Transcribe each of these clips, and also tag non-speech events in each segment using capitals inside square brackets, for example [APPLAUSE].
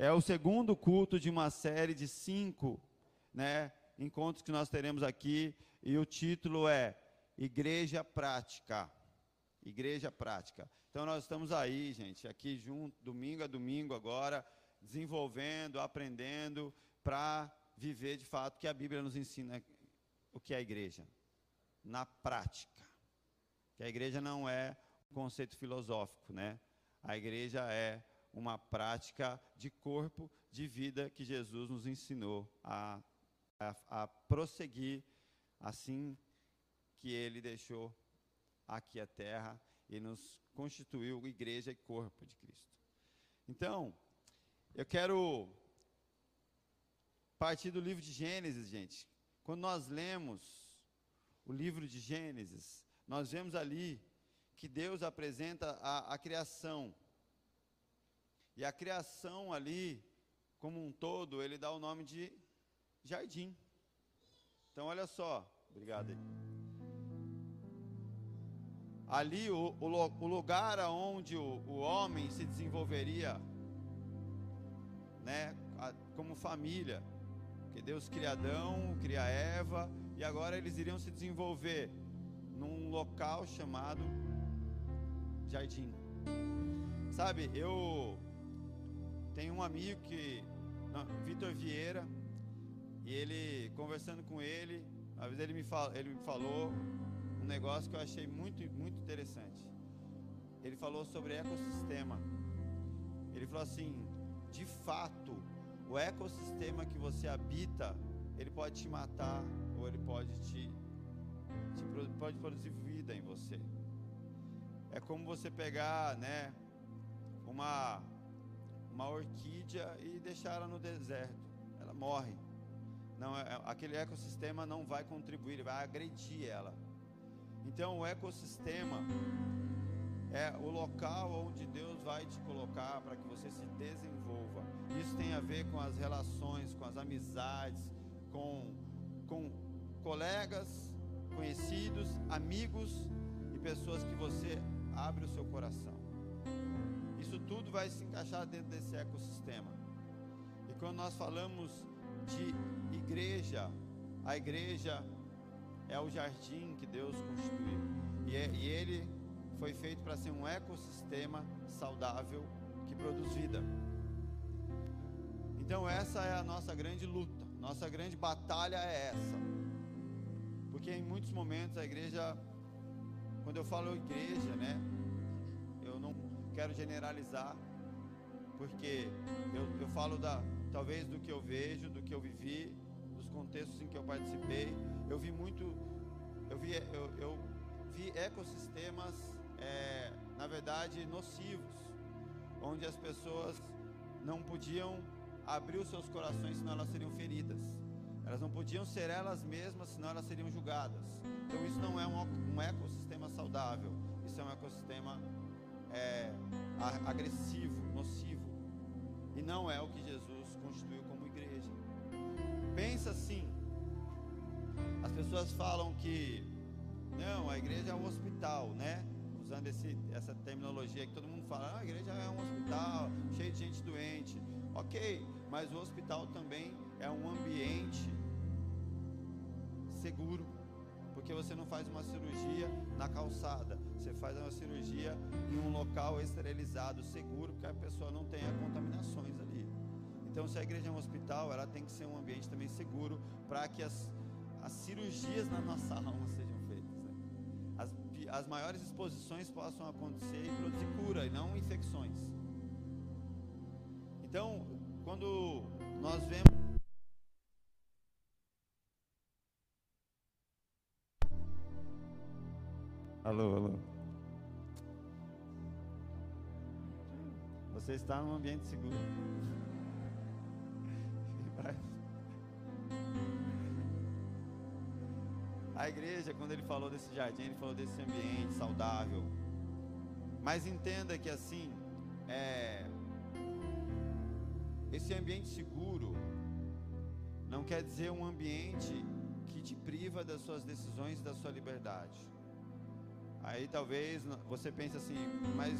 É o segundo culto de uma série de cinco né, encontros que nós teremos aqui. E o título é Igreja Prática. Igreja Prática. Então nós estamos aí, gente, aqui junto, domingo a domingo agora, desenvolvendo, aprendendo para viver de fato que a Bíblia nos ensina o que é a igreja na prática. Que a igreja não é um conceito filosófico, né? A igreja é uma prática de corpo, de vida que Jesus nos ensinou a, a, a prosseguir assim que ele deixou aqui a terra e nos constituiu igreja e corpo de Cristo. Então, eu quero partir do livro de Gênesis, gente. Quando nós lemos o livro de Gênesis, nós vemos ali que Deus apresenta a, a criação. E a criação ali, como um todo, ele dá o nome de jardim. Então, olha só. Obrigado aí. Ali, o, o, o lugar onde o, o, homem se desenvolveria, né, a, como família. Porque Deus cria Adão, cria Eva, e agora eles iriam se desenvolver num local chamado Jardim. Sabe, eu tenho um amigo que, Vitor Vieira, e ele, conversando com ele, às vezes ele me, fala, ele me falou um negócio que eu achei muito, muito interessante. Ele falou sobre ecossistema. Ele falou assim: de fato, o ecossistema que você habita, ele pode te matar ou ele pode te, te pode produzir vida em você. É como você pegar, né, uma uma orquídea e deixar ela no deserto, ela morre. Não, é, aquele ecossistema não vai contribuir, ele vai agredir ela. Então, o ecossistema é o local onde Deus vai te colocar para que você se desenvolva. Isso tem a ver com as relações, com as amizades, com, com colegas, conhecidos, amigos e pessoas que você abre o seu coração. Isso tudo vai se encaixar dentro desse ecossistema. E quando nós falamos de igreja, a igreja é o jardim que Deus constituiu. E, é, e ele foi feito para ser um ecossistema saudável que produz vida. Então, essa é a nossa grande luta, nossa grande batalha é essa. Porque em muitos momentos a igreja, quando eu falo igreja, né, quero generalizar, porque eu, eu falo da, talvez do que eu vejo, do que eu vivi, dos contextos em que eu participei. Eu vi muito, eu vi, eu, eu vi ecossistemas, é, na verdade, nocivos, onde as pessoas não podiam abrir os seus corações, senão elas seriam feridas. Elas não podiam ser elas mesmas, senão elas seriam julgadas. Então isso não é um, um ecossistema saudável. Isso é um ecossistema é, agressivo, nocivo. E não é o que Jesus constituiu como igreja. Pensa assim. As pessoas falam que não, a igreja é um hospital, né? Usando esse, essa terminologia que todo mundo fala, ah, a igreja é um hospital, cheio de gente doente. Ok, mas o hospital também é um ambiente seguro, porque você não faz uma cirurgia na calçada, você faz uma cirurgia em um local esterilizado, seguro, porque a pessoa não tenha contaminações ali. Então, se a igreja é um hospital, ela tem que ser um ambiente também seguro para que as, as cirurgias na nossa alma sejam feitas. Né? As, as maiores exposições possam acontecer e produzir cura e não infecções. Então, quando nós vemos Alô, alô. Você está num ambiente seguro. A igreja, quando ele falou desse jardim, ele falou desse ambiente saudável. Mas entenda que assim, é, esse ambiente seguro não quer dizer um ambiente que te priva das suas decisões e da sua liberdade. Aí talvez você pense assim, mas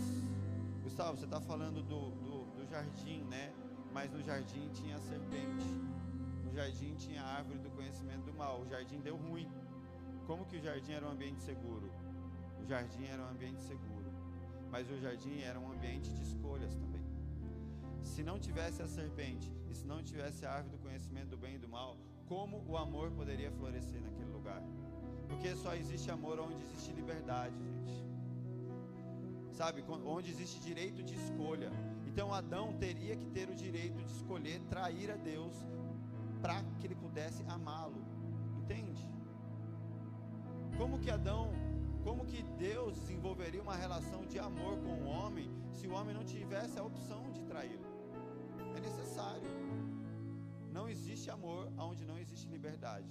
Gustavo, você está falando do, do, do, jardim, né? mas no jardim tinha serpente. No jardim tinha a árvore do conhecimento do mal. O jardim deu ruim. Como que o jardim era um ambiente seguro? O jardim era um ambiente seguro, mas o jardim era um ambiente de escolhas também. Se não tivesse a serpente e se não tivesse a árvore do conhecimento do bem e do mal, como o amor poderia florescer naquele lugar? Porque só existe amor onde existe liberdade, gente. Sabe, onde existe direito de escolha. Então Adão teria que ter o direito de escolher trair a Deus para que ele pudesse amá-lo. Entende? Como que Adão, como que Deus desenvolveria uma relação de amor com o homem se o homem não tivesse a opção de traí-lo? É necessário. Não existe amor onde não existe liberdade.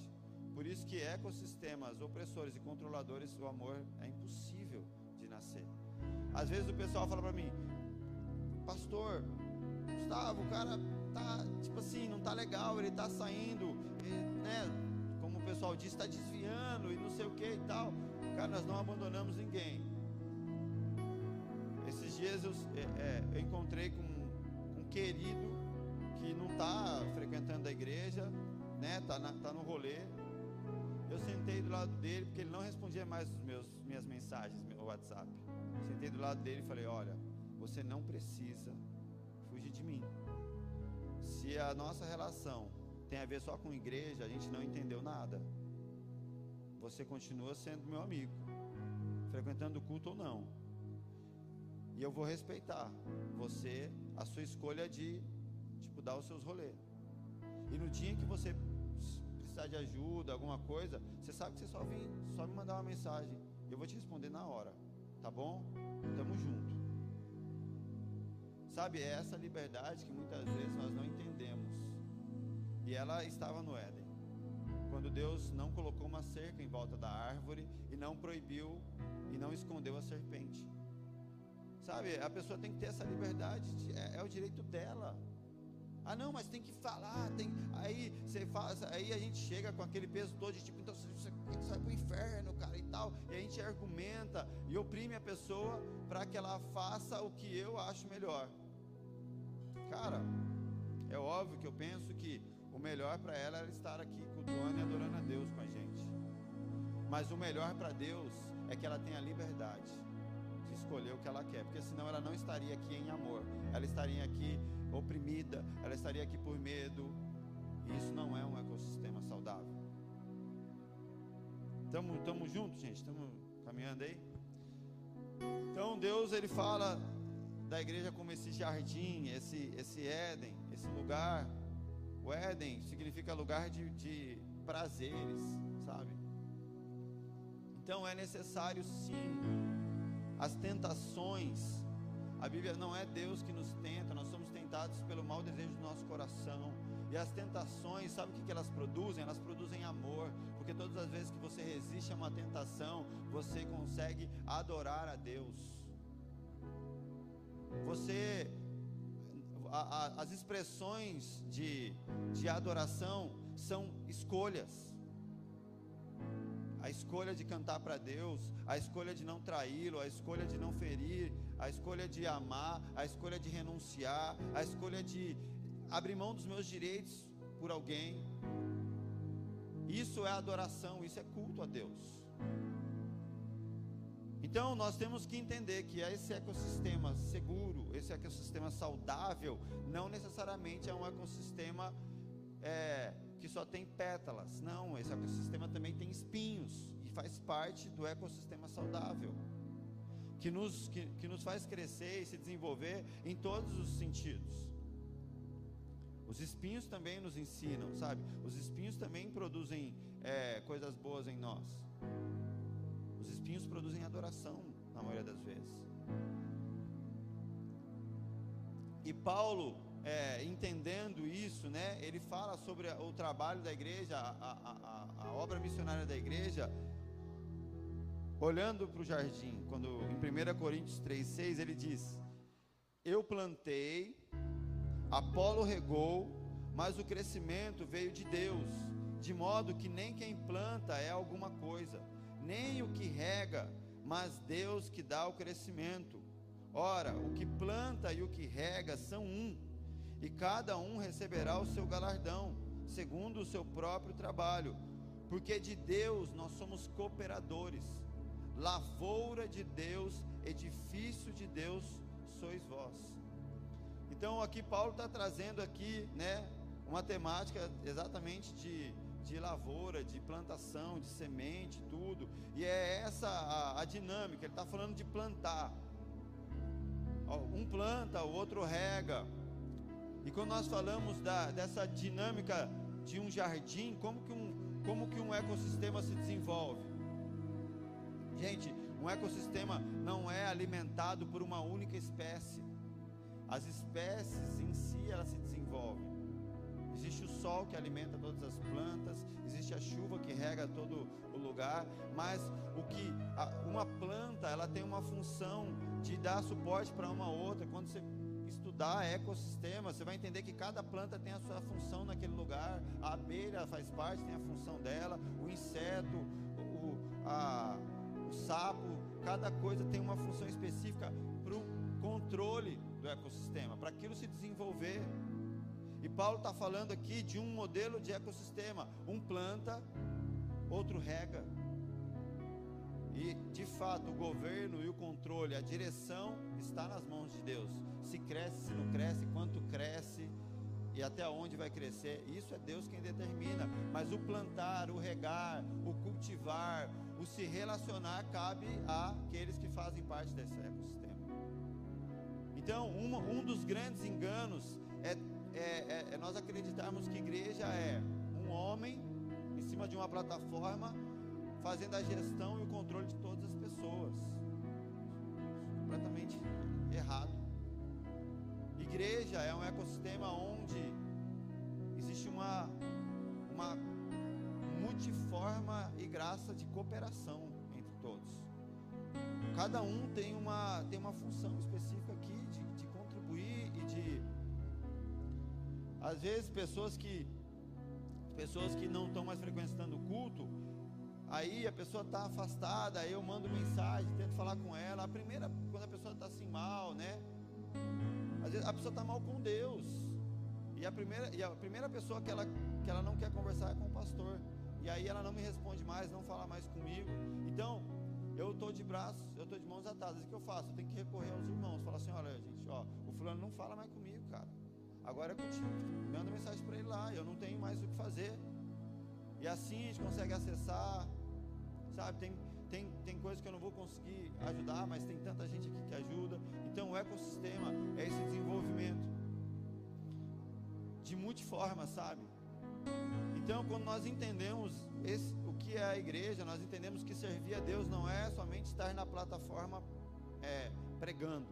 Por isso que ecossistemas opressores e controladores, o amor é impossível de nascer. Às vezes o pessoal fala para mim, pastor, Gustavo, o cara tá, tipo assim, não tá legal, ele tá saindo, né? Como o pessoal diz, está desviando e não sei o que e tal. Cara, nós não abandonamos ninguém. Esses dias eu, é, é, eu encontrei com um querido que não está frequentando a igreja, né? Tá, na, tá no rolê. Eu sentei do lado dele porque ele não respondia mais as meus minhas mensagens, meu WhatsApp. Sentei do lado dele e falei: Olha, você não precisa fugir de mim. Se a nossa relação tem a ver só com igreja, a gente não entendeu nada. Você continua sendo meu amigo, frequentando o culto ou não. E eu vou respeitar você, a sua escolha de tipo dar os seus rolês. E no dia que você precisar de ajuda, alguma coisa, você sabe que você só vem, só me mandar uma mensagem. Eu vou te responder na hora. Tá bom? Tamo junto. Sabe, é essa liberdade que muitas vezes nós não entendemos. E ela estava no Éden. Quando Deus não colocou uma cerca em volta da árvore e não proibiu e não escondeu a serpente. Sabe, a pessoa tem que ter essa liberdade, é, é o direito dela. Ah, não, mas tem que falar, tem. Aí você faz, aí a gente chega com aquele peso todo de tipo, então você, você vai pro inferno, cara, e tal. E a gente argumenta e oprime a pessoa para que ela faça o que eu acho melhor. Cara, é óbvio que eu penso que o melhor para ela era estar aqui cultuando e adorando a Deus com a gente. Mas o melhor para Deus é que ela tenha liberdade de escolher o que ela quer, porque senão ela não estaria aqui em amor. Ela estaria aqui oprimida, ela estaria aqui por medo. E isso não é um ecossistema saudável. Estamos tamo juntos, gente? Estamos caminhando aí? Então Deus ele fala da igreja como esse jardim, esse, esse Éden, esse lugar. O Éden significa lugar de, de prazeres, sabe? Então é necessário sim as tentações. A Bíblia não é Deus que nos tenta, nós somos pelo mau desejo do nosso coração. E as tentações, sabe o que, que elas produzem? Elas produzem amor, porque todas as vezes que você resiste a uma tentação, você consegue adorar a Deus. Você, a, a, as expressões de, de adoração são escolhas. A escolha de cantar para Deus, a escolha de não traí-lo, a escolha de não ferir, a escolha de amar, a escolha de renunciar, a escolha de abrir mão dos meus direitos por alguém. Isso é adoração, isso é culto a Deus. Então nós temos que entender que esse ecossistema seguro, esse ecossistema saudável, não necessariamente é um ecossistema é, que só tem pétalas. Não, esse ecossistema também tem espinhos e faz parte do ecossistema saudável que nos, que, que nos faz crescer e se desenvolver em todos os sentidos. Os espinhos também nos ensinam, sabe? Os espinhos também produzem é, coisas boas em nós. Os espinhos produzem adoração, na maioria das vezes. E Paulo, é, entendendo isso, né? Ele fala sobre o trabalho da igreja, a, a, a, a obra missionária da igreja olhando para o jardim, quando em 1 Coríntios 3,6 ele diz: Eu plantei, Apolo regou, mas o crescimento veio de Deus, de modo que nem quem planta é alguma coisa, nem o que rega, mas Deus que dá o crescimento. Ora, o que planta e o que rega são um, e cada um receberá o seu galardão, segundo o seu próprio trabalho, porque de Deus nós somos cooperadores, lavoura de Deus, edifício de Deus sois vós. Então aqui Paulo está trazendo aqui, né, uma temática exatamente de, de lavoura, de plantação, de semente, tudo. E é essa a, a dinâmica. Ele está falando de plantar. Um planta, o outro rega. E quando nós falamos da, dessa dinâmica de um jardim, como que um, como que um ecossistema se desenvolve? Gente, um ecossistema não é alimentado por uma única espécie. As espécies em si elas se desenvolvem. Existe o sol que alimenta todas as plantas, existe a chuva que rega todo o lugar, mas o que uma planta, ela tem uma função de dar suporte para uma outra. Quando você estudar ecossistema, você vai entender que cada planta tem a sua função naquele lugar. A abelha faz parte, tem a função dela, o inseto, o, a, o sapo, cada coisa tem uma função específica para o controle do ecossistema, para aquilo se desenvolver. E Paulo está falando aqui de um modelo de ecossistema: um planta, outro rega. E de fato, o governo e o controle, a direção está nas mãos de Deus. Se cresce, se não cresce, quanto cresce e até onde vai crescer, isso é Deus quem determina. Mas o plantar, o regar, o cultivar, o se relacionar cabe àqueles que fazem parte desse ecossistema. Então, um, um dos grandes enganos é é, é, é nós acreditarmos que igreja é um homem em cima de uma plataforma fazendo a gestão e o controle de todas as pessoas. Completamente errado. Igreja é um ecossistema onde existe uma, uma multiforma e graça de cooperação entre todos. Cada um tem uma, tem uma função específica aqui de, de contribuir e de às vezes pessoas que pessoas que não estão mais frequentando o culto, aí a pessoa está afastada, aí eu mando mensagem, tento falar com ela. A primeira, quando a pessoa está assim mal, né? Às vezes a pessoa está mal com Deus. E a primeira, e a primeira pessoa que ela, que ela não quer conversar é com o pastor. E aí ela não me responde mais, não fala mais comigo. Então, eu estou de braços, eu estou de mãos atadas. O que eu faço? Eu tenho que recorrer aos irmãos. Falar assim, olha, gente, ó, o fulano não fala mais comigo, cara. Agora é contigo. Manda mensagem para ele lá. Eu não tenho mais o que fazer. E assim a gente consegue acessar. Sabe, tem, tem, tem coisas que eu não vou conseguir ajudar, mas tem tanta gente aqui que ajuda. Então o ecossistema é esse desenvolvimento de multiforma, sabe? Então, quando nós entendemos esse, o que é a igreja, nós entendemos que servir a Deus não é somente estar na plataforma é, pregando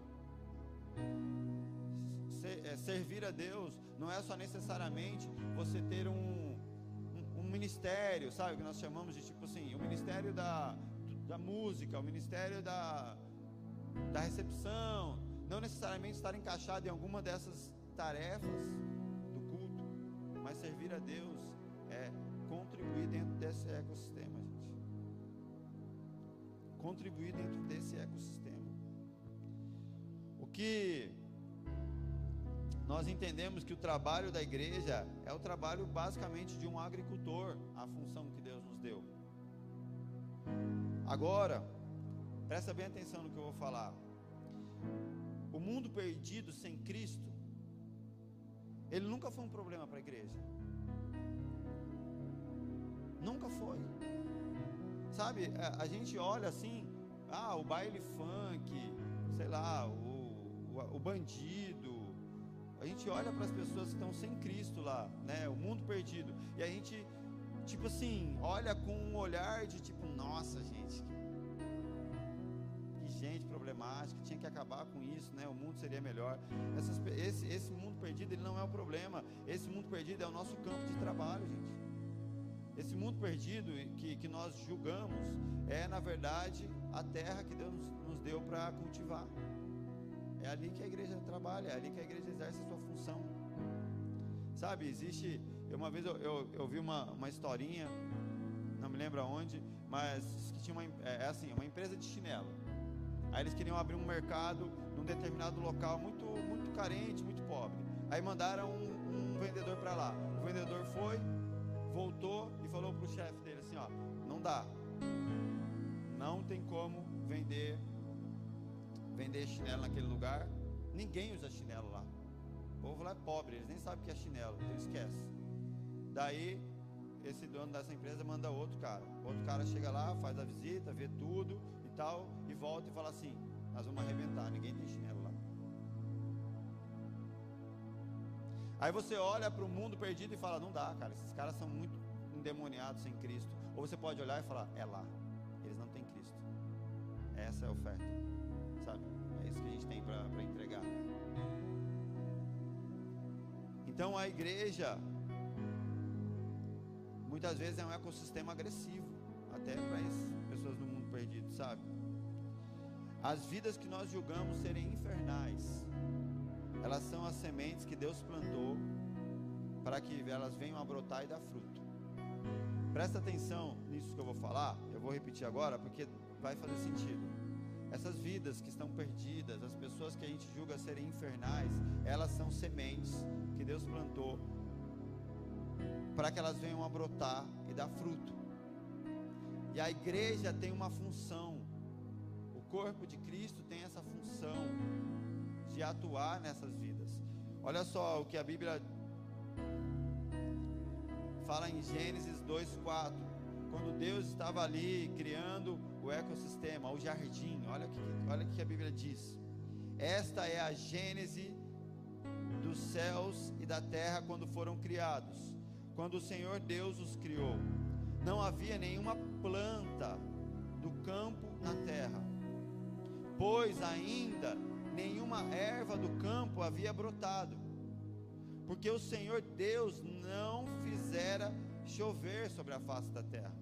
ser, é, servir a Deus não é só necessariamente você ter um, um, um, ministério, sabe? Que nós chamamos de tipo assim, o ministério da, da música, o ministério da, da recepção. Não necessariamente estar encaixado em alguma dessas tarefas servir a Deus é contribuir dentro desse ecossistema, gente. Contribuir dentro desse ecossistema. O que nós entendemos que o trabalho da igreja é o trabalho basicamente de um agricultor, a função que Deus nos deu. Agora, presta bem atenção no que eu vou falar. O mundo perdido sem Cristo, ele nunca foi um problema para a igreja. Nunca foi. Sabe, a, a, gente olha assim, ah, o baile funk, sei lá, o, o, o bandido, a gente olha para as pessoas que estão sem Cristo lá, né? O mundo perdido. E a gente, tipo assim, olha com um olhar de tipo, nossa, gente, que, que gente problemática, tinha que acabar com isso, né? O mundo seria melhor. Essas, esse, esse mundo perdido, ele não é o problema. Esse mundo perdido é o nosso campo de trabalho, gente. Esse mundo perdido que, que nós julgamos é, na verdade, a terra que Deus nos deu para cultivar. É ali que a igreja trabalha, é ali que a igreja exerce a sua função. Sabe, existe. Uma vez eu, eu, eu vi uma, uma historinha, não me lembro aonde, mas que tinha uma, é, é assim, uma empresa de chinelo. Aí eles queriam abrir um mercado num determinado local muito, muito carente, muito pobre. Aí mandaram um, um vendedor para lá. O vendedor foi, voltou e falou para o chefe dele assim: ó, não dá, não tem como vender vender chinelo naquele lugar. Ninguém usa chinelo lá. O povo lá é pobre, eles nem sabem o que é chinelo, então esquece. Daí esse dono dessa empresa manda outro cara. Outro cara chega lá, faz a visita, vê tudo e tal, e volta e fala assim: Nós vamos arrebentar, ninguém tem chinelo Aí você olha para o mundo perdido e fala: Não dá, cara, esses caras são muito endemoniados sem Cristo. Ou você pode olhar e falar: É lá, eles não têm Cristo. Essa é a oferta, sabe? É isso que a gente tem para entregar. Então a igreja muitas vezes é um ecossistema agressivo, até para as pessoas do mundo perdido, sabe? As vidas que nós julgamos serem infernais, elas são as sementes que Deus plantou para que elas venham a brotar e dar fruto. Presta atenção nisso que eu vou falar, eu vou repetir agora porque vai fazer sentido. Essas vidas que estão perdidas, as pessoas que a gente julga serem infernais, elas são sementes que Deus plantou para que elas venham a brotar e dar fruto. E a igreja tem uma função, o corpo de Cristo tem essa função de atuar nessas vidas. Olha só o que a Bíblia fala em Gênesis 2:4, quando Deus estava ali criando o ecossistema, o jardim. Olha que olha que a Bíblia diz. Esta é a gênese dos céus e da terra quando foram criados quando o Senhor Deus os criou, não havia nenhuma planta do campo na terra, pois ainda nenhuma erva do campo havia brotado, porque o Senhor Deus não fizera chover sobre a face da terra,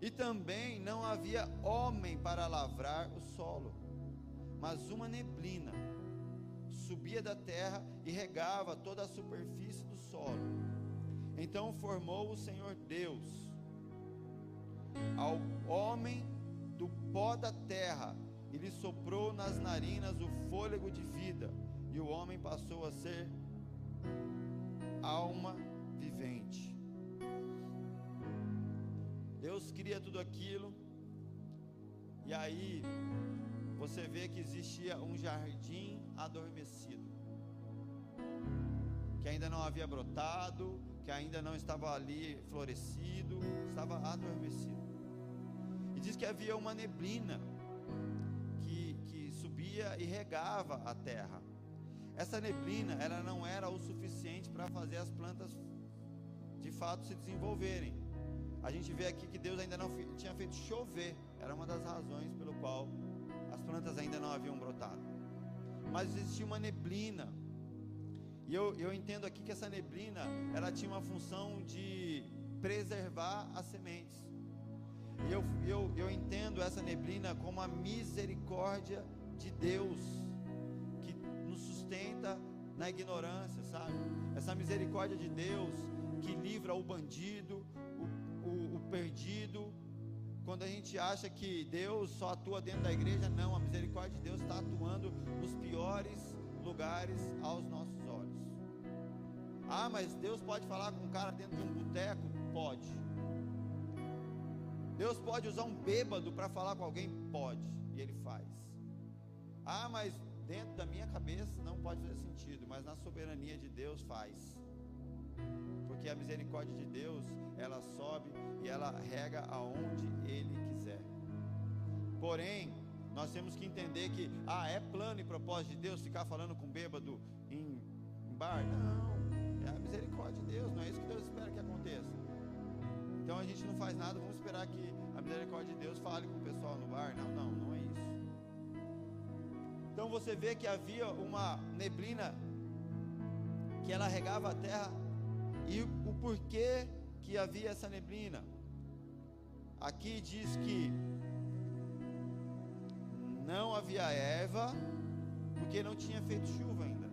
e também não havia homem para lavrar o solo, mas uma neblina subia da terra e regava toda a superfície do solo. Então formou o Senhor Deus ao homem do pó da terra e lhe soprou nas narinas o fôlego de vida, e o homem passou a ser alma vivente. Deus cria tudo aquilo, e aí você vê que existia um jardim adormecido, que ainda não havia brotado, que ainda não estava ali florescido, estava adormecido. E diz que havia uma neblina subia e regava a terra. Essa neblina, ela não era o suficiente para fazer as plantas de fato se desenvolverem. A gente vê aqui que Deus ainda não tinha feito chover, era uma das razões pelo qual as plantas ainda não haviam brotado. Mas existia uma neblina e eu, eu entendo aqui que essa neblina, ela tinha uma função de preservar as sementes. E eu, eu, eu entendo essa neblina como a misericórdia de Deus, que nos sustenta na ignorância, sabe? Essa misericórdia de Deus que livra o bandido, o, o, o perdido. Quando a gente acha que Deus só atua dentro da igreja, não, a misericórdia de Deus está atuando nos piores lugares aos nossos ah, mas Deus pode falar com um cara dentro de um boteco? Pode. Deus pode usar um bêbado para falar com alguém? Pode. E ele faz. Ah, mas dentro da minha cabeça não pode fazer sentido, mas na soberania de Deus faz. Porque a misericórdia de Deus, ela sobe e ela rega aonde ele quiser. Porém, nós temos que entender que, ah, é plano e propósito de Deus ficar falando com bêbado em, em bar? Não. É a misericórdia de Deus, não é isso que Deus espera que aconteça. Então a gente não faz nada, vamos esperar que a misericórdia de Deus fale com o pessoal no bar. Não, não, não é. Então você vê que havia uma neblina que ela regava a terra e o porquê que havia essa neblina. Aqui diz que não havia erva porque não tinha feito chuva ainda.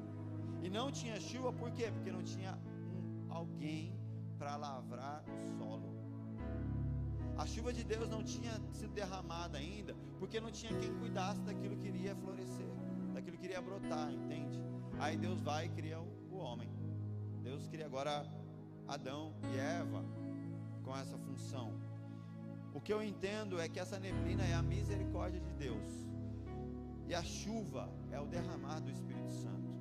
E não tinha chuva, por quê? Porque não tinha um, alguém para lavrar o solo. A chuva de Deus não tinha sido derramada ainda, porque não tinha quem cuidasse daquilo que iria florescer, daquilo que iria brotar, entende? Aí Deus vai e cria o homem. Deus cria agora Adão e Eva com essa função. O que eu entendo é que essa neblina é a misericórdia de Deus. E a chuva é o derramar do Espírito Santo.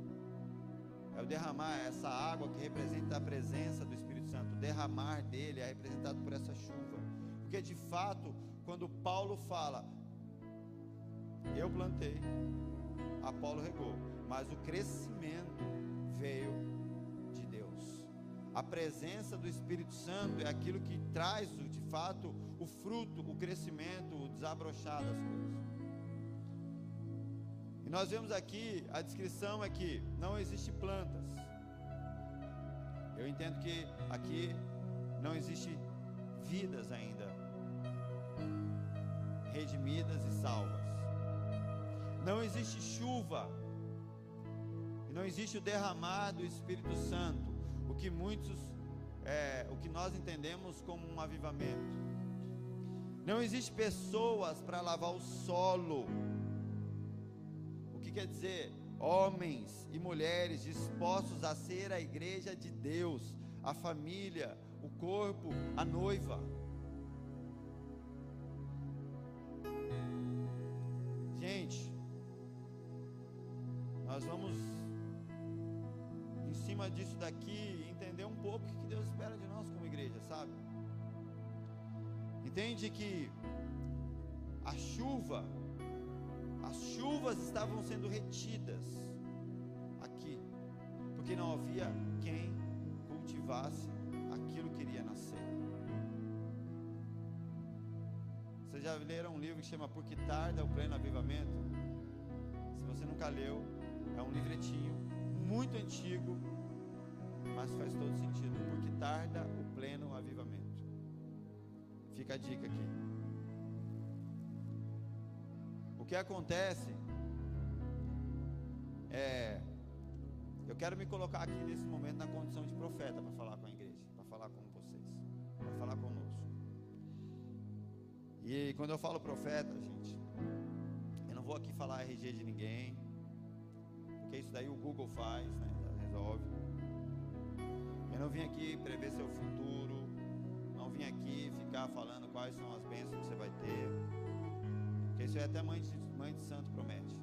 É o derramar essa água que representa a presença do Espírito Santo. O derramar dele é representado por essa chuva. Porque de fato, quando Paulo fala, eu plantei, Apolo regou, mas o crescimento veio de Deus. A presença do Espírito Santo é aquilo que traz, de fato, o fruto, o crescimento, o desabrochar das coisas. E nós vemos aqui, a descrição é que não existe plantas. Eu entendo que aqui não existe vidas ainda redimidas e salvas. Não existe chuva. E não existe o derramar do Espírito Santo, o que muitos é, o que nós entendemos como um avivamento. Não existe pessoas para lavar o solo. O que quer dizer? Homens e mulheres dispostos a ser a igreja de Deus, a família, o corpo, a noiva. Nós vamos em cima disso daqui entender um pouco o que Deus espera de nós como igreja, sabe? Entende que a chuva, as chuvas estavam sendo retidas aqui, porque não havia quem cultivasse aquilo que iria nascer. Vocês já leram um livro que chama Por que Tarda o Pleno Avivamento? Se você nunca leu, é um livretinho muito antigo, mas faz todo sentido. Por que tarda o pleno avivamento? Fica a dica aqui. O que acontece é. Eu quero me colocar aqui nesse momento na condição de profeta para falar com a igreja, para falar com vocês, para falar conosco. E quando eu falo profeta, gente, eu não vou aqui falar RG de ninguém, porque isso daí o Google faz, né? Resolve. Eu não vim aqui prever seu futuro, não vim aqui ficar falando quais são as bênçãos que você vai ter. Porque isso é até mãe de, mãe de santo promete.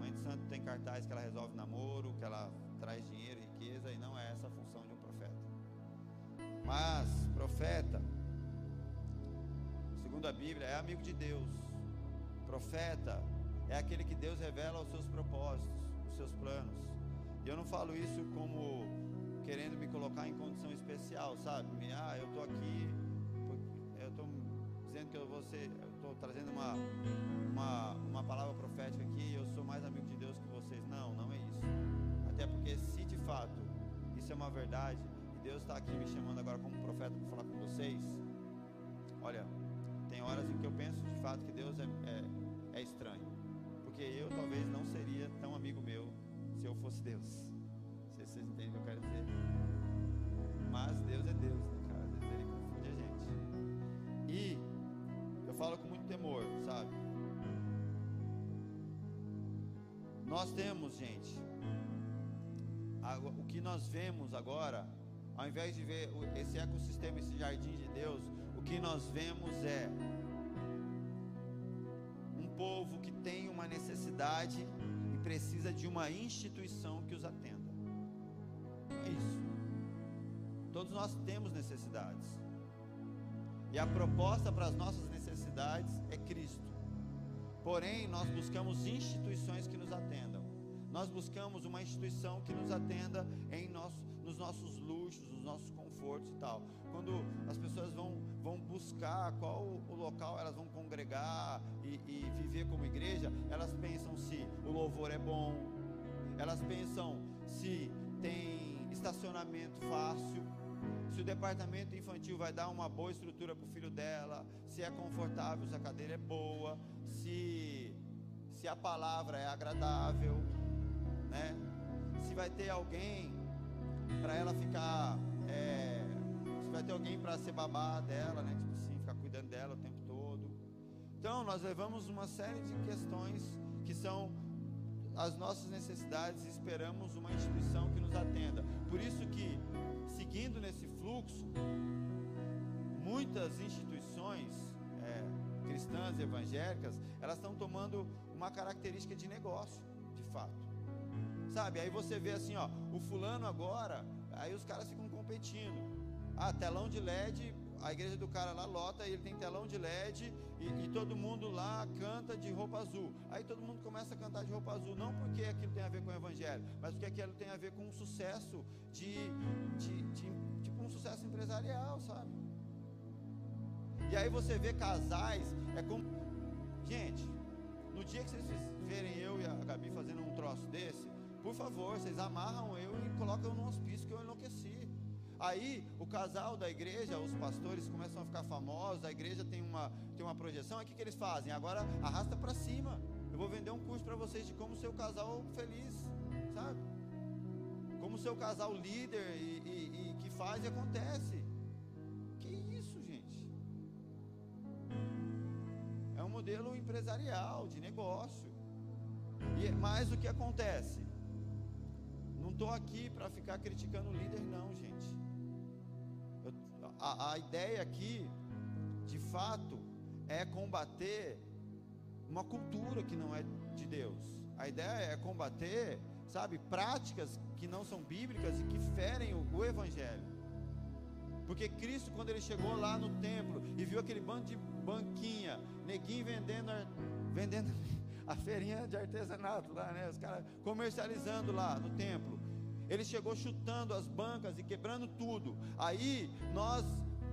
Mãe de santo tem cartaz que ela resolve namoro, que ela traz dinheiro, riqueza, e não é essa a função de um profeta. Mas, profeta, segundo a Bíblia, é amigo de Deus. Profeta é aquele que Deus revela os seus propósitos seus planos. E eu não falo isso como querendo me colocar em condição especial, sabe? Ah, eu estou aqui, eu estou dizendo que eu vou ser, eu estou trazendo uma, uma, uma palavra profética aqui eu sou mais amigo de Deus que vocês. Não, não é isso. Até porque se de fato isso é uma verdade, e Deus está aqui me chamando agora como profeta para falar com vocês, olha, tem horas em que eu penso de fato que Deus é, é, porque eu talvez não seria tão amigo meu se eu fosse Deus. Não sei se vocês entendem o que eu quero dizer. Mas Deus é Deus, né, cara? Ele confunde a gente. E eu falo com muito temor, sabe? Nós temos, gente, o que nós vemos agora, ao invés de ver esse ecossistema, esse jardim de Deus, o que nós vemos é povo que tem uma necessidade e precisa de uma instituição que os atenda. É isso. Todos nós temos necessidades. E a proposta para as nossas necessidades é Cristo. Porém, nós buscamos instituições que nos atendam. Nós buscamos uma instituição que nos atenda em nosso, nos nossos luxos, nos nossos confortos e tal. Quando as pessoas vão, vão buscar qual o local elas vão congregar e, e viver como igreja, elas pensam se o louvor é bom, elas pensam se tem estacionamento fácil, se o departamento infantil vai dar uma boa estrutura para o filho dela, se é confortável, se a cadeira é boa, se, se a palavra é agradável, né? Se vai ter alguém para ela ficar, é, se vai ter alguém para ser babá dela, né? Tipo assim, ficar cuidando dela o tempo todo. Então, nós levamos uma série de questões que são as nossas necessidades e esperamos uma instituição que nos atenda. Por isso que, seguindo nesse fluxo, muitas instituições é, cristãs evangélicas, elas estão tomando uma característica de negócio, de fato. Sabe? Aí você vê assim, ó, o fulano agora, aí os caras ficam competindo. Ah, telão de LED a igreja do cara lá lota e ele tem telão de LED e, e, todo mundo lá canta de roupa azul. Aí todo mundo começa a cantar de roupa azul, não porque aquilo tem a ver com o evangelho, mas porque aquilo tem a ver com um sucesso de, de, de tipo um sucesso empresarial, sabe? E aí você vê casais, é como. Gente, no dia que vocês verem eu e a Gabi fazendo um troço desse, por favor, vocês amarram eu e colocam eu no hospício que eu enlouqueci. Aí o casal da igreja, os pastores começam a ficar famosos, a igreja tem uma, tem uma projeção, aí o que, que eles fazem? Agora arrasta para cima. Eu vou vender um curso para vocês de como ser o casal feliz, sabe? Como ser o casal líder e, e, e que faz e acontece. Que isso, gente? É um modelo empresarial, de negócio. E é mais o que acontece. Não estou aqui para ficar criticando o líder, não, gente a, a ideia aqui, de fato, é combater uma cultura que não é de Deus. A ideia é combater, sabe, práticas que não são bíblicas e que ferem o, o Evangelho. Porque Cristo, quando ele chegou lá no templo e viu aquele bando de banquinha, neguinho vendendo, vendendo a feirinha de artesanato lá, né? Os caras comercializando lá no templo. Ele chegou chutando as bancas e quebrando tudo. Aí nós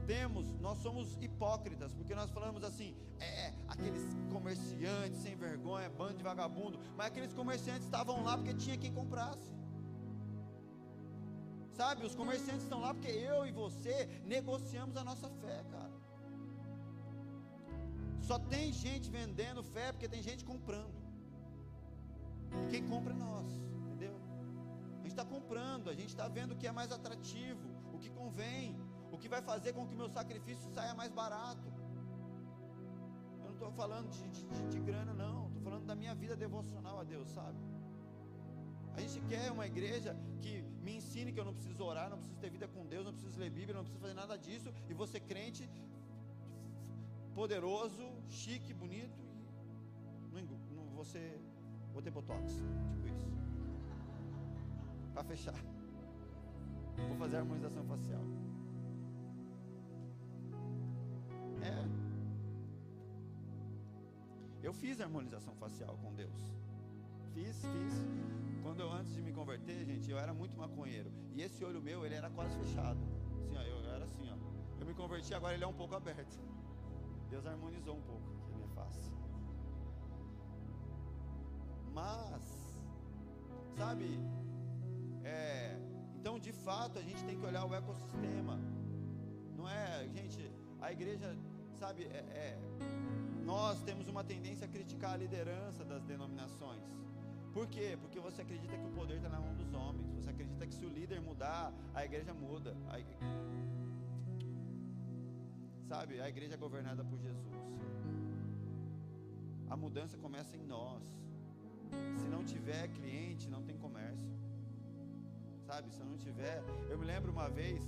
temos, nós somos hipócritas, porque nós falamos assim, é, aqueles comerciantes sem vergonha, bando de vagabundo, mas aqueles comerciantes estavam lá porque tinha quem comprasse. Sabe, os comerciantes estão lá porque eu e você negociamos a nossa fé, cara. Só tem gente vendendo fé porque tem gente comprando. E quem compra é nós gente está comprando, a gente está vendo o que é mais atrativo, o que convém, o que vai fazer com que o meu sacrifício saia mais barato. Eu não estou falando de, de, de grana, não, estou falando da minha vida devocional a Deus, sabe? A gente quer uma igreja que me ensine que eu não preciso orar, não preciso ter vida com Deus, não preciso ler Bíblia, não preciso fazer nada disso, e você crente, poderoso, chique, bonito, e não, não, você, vou ter botox, tipo isso para fechar. Vou fazer a harmonização facial. É. Eu fiz a harmonização facial com Deus. Fiz, fiz. Quando eu antes de me converter, gente, eu era muito maconheiro. E esse olho meu, ele era quase fechado. Assim, ó, eu, eu era assim, ó. Eu me converti, agora ele é um pouco aberto. Deus harmonizou um pouco a minha face. Mas, sabe, é, então, de fato, a gente tem que olhar o ecossistema. Não é, gente, a igreja, sabe, é, é, nós temos uma tendência a criticar a liderança das denominações. Por quê? Porque você acredita que o poder está na mão dos homens. Você acredita que se o líder mudar, a igreja muda. A igreja... Sabe, a igreja é governada por Jesus. A mudança começa em nós. Se não tiver cliente, não tem comércio sabe? Se não tiver. Eu me lembro uma vez,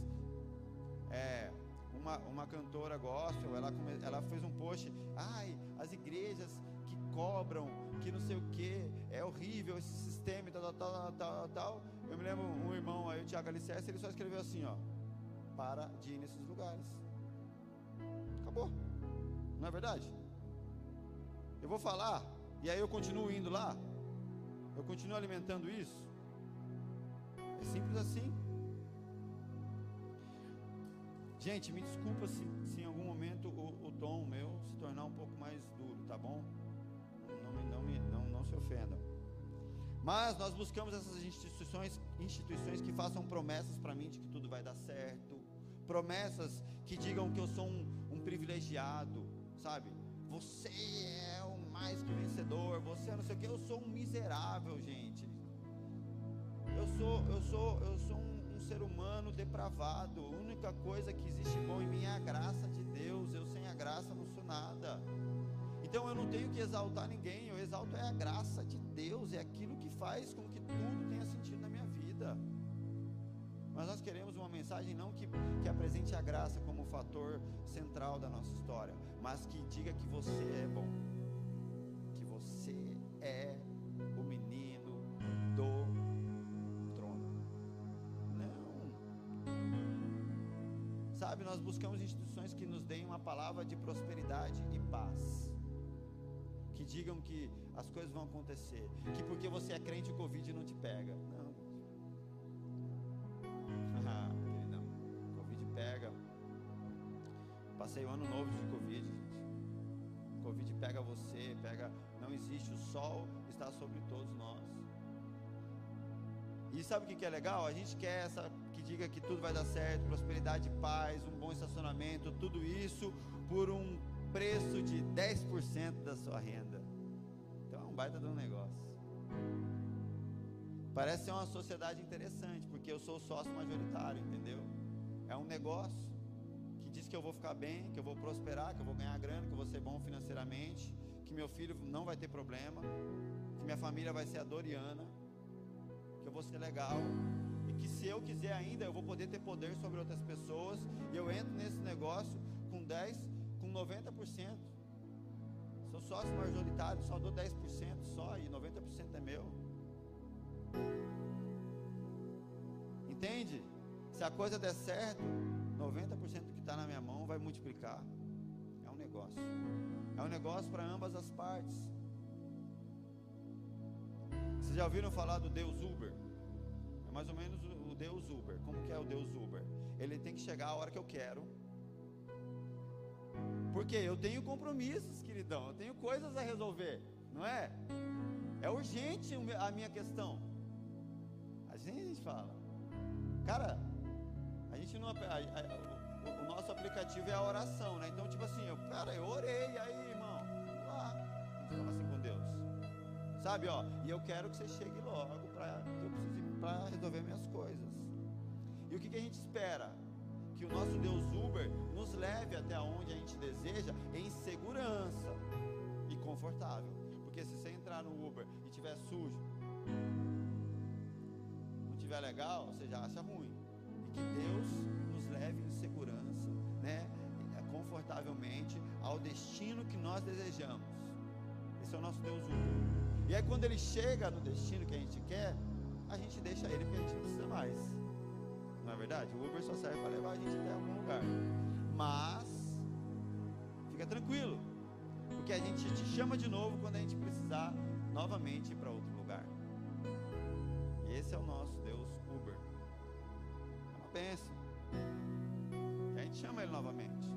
é, uma, uma cantora gospel, ela, ela fez um post, ai, as igrejas que cobram, que não sei o que, é horrível esse sistema e tal, tal, tal, tal. Eu me lembro um irmão aí, o Tiago Alicerce, ele só escreveu assim, ó, para de ir nesses lugares. Acabou. Não é verdade? Eu vou falar, e aí eu continuo indo lá, eu continuo alimentando isso. É simples assim. Gente, me desculpa se, se em algum momento o, o, tom meu se tornar um pouco mais duro, tá bom? Não, não, não, não se ofendam. Mas nós buscamos essas instituições, instituições que façam promessas para mim de que tudo vai dar certo, promessas que digam que eu sou um privilegiado, sabe? Você é o mais que vencedor, você é não sei o que, eu sou um miserável, gente eu sou, eu sou, eu sou um, um, ser humano depravado. A única coisa que existe bom em mim é a graça de Deus. Eu sem a graça não sou nada. Então eu não tenho que exaltar ninguém, eu exalto é a graça de Deus, é aquilo que faz com que tudo tenha sentido. Mas nós queremos uma mensagem não que, que apresente a graça como fator central da nossa história, mas que diga que você é bom, que você é o menino do trono. Não. Sabe, nós buscamos instituições que nos deem uma palavra de prosperidade e paz. Que digam que as coisas vão acontecer. Que porque você é crente o Covid não te pega. Passei o ano novo de Covid, gente. Covid pega você, pega. Não existe, o sol está sobre todos nós. E sabe o que é legal? A gente quer essa que diga que tudo vai dar certo, prosperidade, paz, um bom estacionamento, tudo isso por um preço de 10% da sua renda. Então é um baita de um negócio. Parece ser uma sociedade interessante, porque eu sou sócio majoritário, entendeu? É um negócio que eu vou ficar bem, que eu vou prosperar, que eu vou ganhar grana, que eu vou ser bom financeiramente, que meu filho não vai ter problema, que minha família vai ser a Doriana, que eu vou ser legal e que se eu quiser ainda eu vou poder ter poder sobre outras pessoas e eu entro nesse negócio com 10, com 90%. Sou sócio majoritário, só dou 10% só e 90% é meu. Entende? Se a coisa der certo, 90% do que está na minha mão vai multiplicar. É um negócio. É um negócio para ambas as partes. Vocês já ouviram falar do Deus Uber? É mais ou menos o Deus Uber. Como que é o Deus Uber? Ele tem que chegar a hora que eu quero. Porque eu tenho compromissos, queridão. Eu tenho coisas a resolver, não é? É urgente a minha questão. A gente fala, cara, gente não. A, a, o, o, nosso aplicativo é a oração, né? Então, tipo assim, eu, cara, eu orei, aí, irmão, vamos lá. Fala assim com Deus. Sabe, ó, e eu quero que você chegue logo para eu precise para resolver minhas coisas. E o que, que a gente espera? Que o nosso Deus Uber nos leve até onde a gente deseja em segurança e confortável. Porque se você entrar no Uber e tiver sujo, não tiver legal, você já acha ruim que Deus nos leve em segurança, né? Confortavelmente ao destino que nós desejamos. Esse é o nosso Deus único. E aí quando ele chega no destino que a gente quer, a gente deixa ele porque a gente não precisa mais. Não é verdade? O Uber só serve para levar a gente até algum lugar. Mas fica tranquilo, porque a gente te chama de novo quando a gente precisar novamente para outro lugar. E esse é o nosso E a gente chama ele novamente.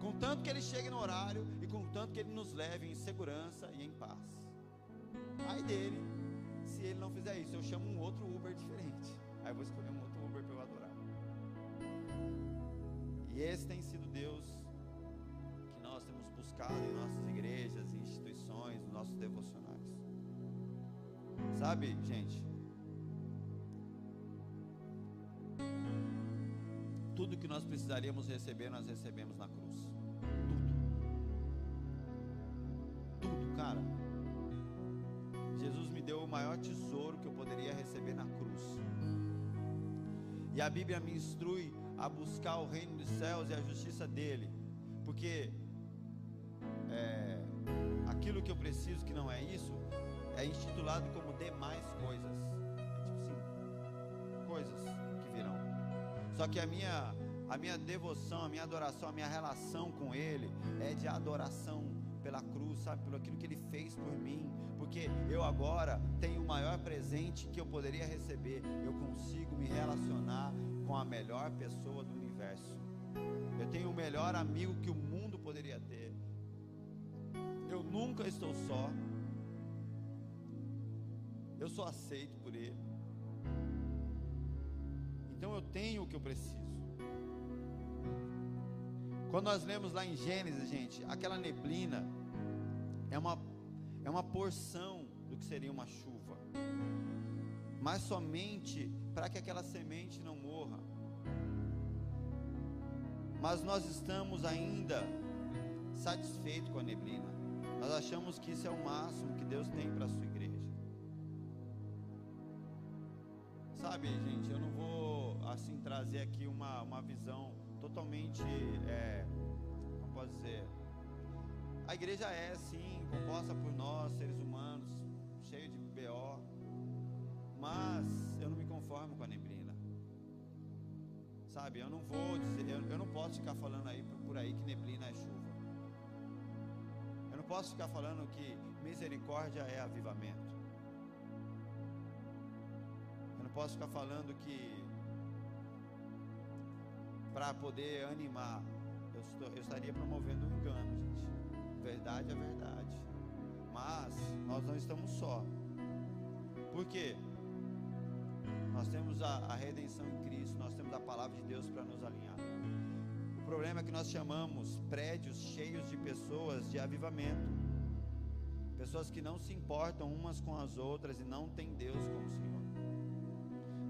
Contanto que ele chegue no horário e contanto que ele nos leve em segurança e em paz. Aí dele, se ele não fizer isso, eu chamo um outro Uber diferente. Aí eu vou escolher um outro Uber para eu adorar. E esse tem sido Deus que nós temos buscado em nossas igrejas, instituições, nos nossos devocionais. Sabe, gente? Tudo que nós precisaríamos receber, nós recebemos na cruz. Tudo. Tudo, cara. Jesus me deu o maior tesouro que eu poderia receber na cruz. E a Bíblia me instrui a buscar o reino dos céus e a justiça dele. Porque é, aquilo que eu preciso, que não é isso, é intitulado como demais coisas. É tipo assim, coisas só que a minha, a minha devoção, a minha adoração, a minha relação com Ele é de adoração pela cruz, sabe, pelo aquilo que Ele fez por mim, porque eu agora tenho o maior presente que eu poderia receber. Eu consigo me relacionar com a melhor pessoa do universo. Eu tenho o melhor amigo que o mundo poderia ter. Eu nunca estou só. Eu sou aceito por Ele. Então eu tenho o que eu preciso. Quando nós lemos lá em Gênesis, gente, aquela neblina é uma, é uma porção do que seria uma chuva, mas somente para que aquela semente não morra. Mas nós estamos ainda satisfeitos com a neblina, Nós achamos que isso é o máximo que Deus tem para a sua igreja. Sabe, gente, eu não vou assim trazer aqui uma, uma visão totalmente, é, como posso dizer, a igreja é sim composta por nós, seres humanos, cheio de BO, mas eu não me conformo com a neblina. Sabe, eu não vou dizer, eu, eu não posso ficar falando aí por aí que neblina é chuva. Eu não posso ficar falando que misericórdia é avivamento. Eu não posso ficar falando que para poder animar, eu, estou, eu estaria promovendo um engano, gente. Verdade é verdade. Mas nós não estamos só. Por quê? Nós temos a, a redenção em Cristo, nós temos a palavra de Deus para nos alinhar. O problema é que nós chamamos prédios cheios de pessoas de avivamento. Pessoas que não se importam umas com as outras e não têm Deus como Senhor.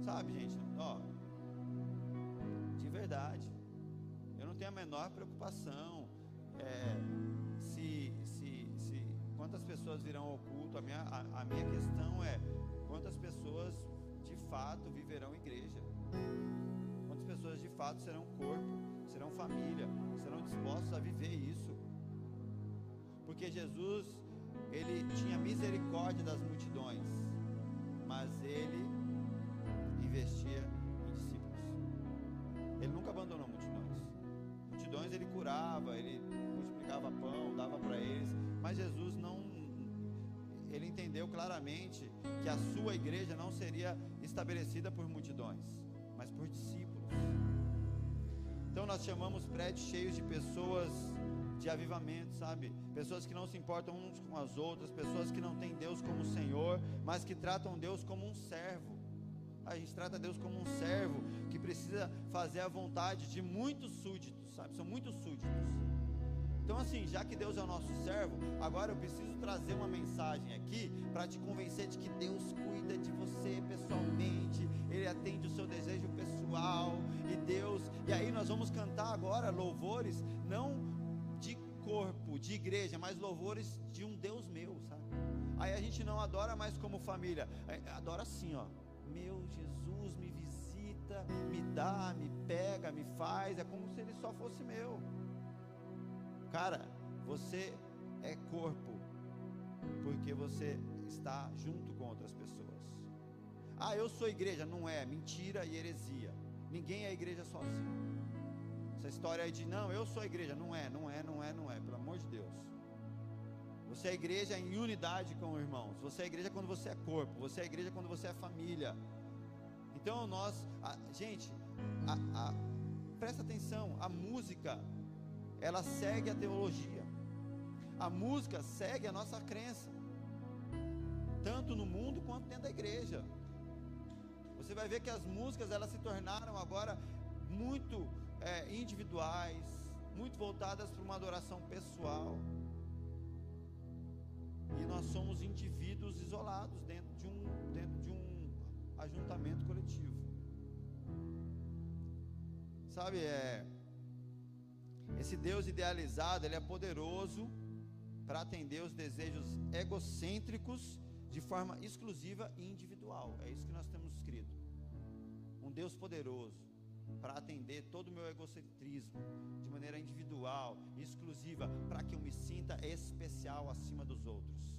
Sabe, gente, ó, verdade. Eu não tenho a menor preocupação é, se, se, se quantas pessoas virão ao culto. A minha, a, a minha questão é quantas pessoas de fato viverão igreja. Quantas pessoas de fato serão corpo, serão família, serão dispostos a viver isso. Porque Jesus, ele tinha misericórdia das multidões, mas ele investia curava, ele multiplicava pão, dava para eles, mas Jesus não ele entendeu claramente que a sua igreja não seria estabelecida por multidões, mas por discípulos. Então nós chamamos prédios cheios de pessoas de avivamento, sabe? Pessoas que não se importam uns com as outras, pessoas que não têm Deus como Senhor, mas que tratam Deus como um servo. A gente trata Deus como um servo que precisa fazer a vontade de muitos súditos, sabe? São muitos súditos. Então, assim, já que Deus é o nosso servo, agora eu preciso trazer uma mensagem aqui para te convencer de que Deus cuida de você pessoalmente, Ele atende o seu desejo pessoal, e Deus. E aí nós vamos cantar agora louvores, não de corpo, de igreja, mas louvores de um Deus meu, sabe? Aí a gente não adora mais como família, é, adora assim, ó meu Jesus me me dá, me pega, me faz, é como se ele só fosse meu. Cara, você é corpo, porque você está junto com outras pessoas. Ah, eu sou igreja, não é, mentira e heresia. Ninguém é igreja sozinho. Essa história aí de não, eu sou igreja, não é, não é, não é, não é, pelo amor de Deus. Você é igreja em unidade com os irmãos. Você é igreja quando você é corpo. Você é igreja quando você é família. Então nós, a, gente, a, a, presta atenção. A música, ela segue a teologia. A música segue a nossa crença, tanto no mundo quanto dentro da igreja. Você vai ver que as músicas elas se tornaram agora muito é, individuais, muito voltadas para uma adoração pessoal. E nós somos indivíduos isolados dentro de um, dentro de um ajuntamento coletivo. Sabe, é, esse Deus idealizado, ele é poderoso para atender os desejos egocêntricos de forma exclusiva e individual. É isso que nós temos escrito. Um Deus poderoso para atender todo o meu egocentrismo de maneira individual, exclusiva, para que eu me sinta especial acima dos outros.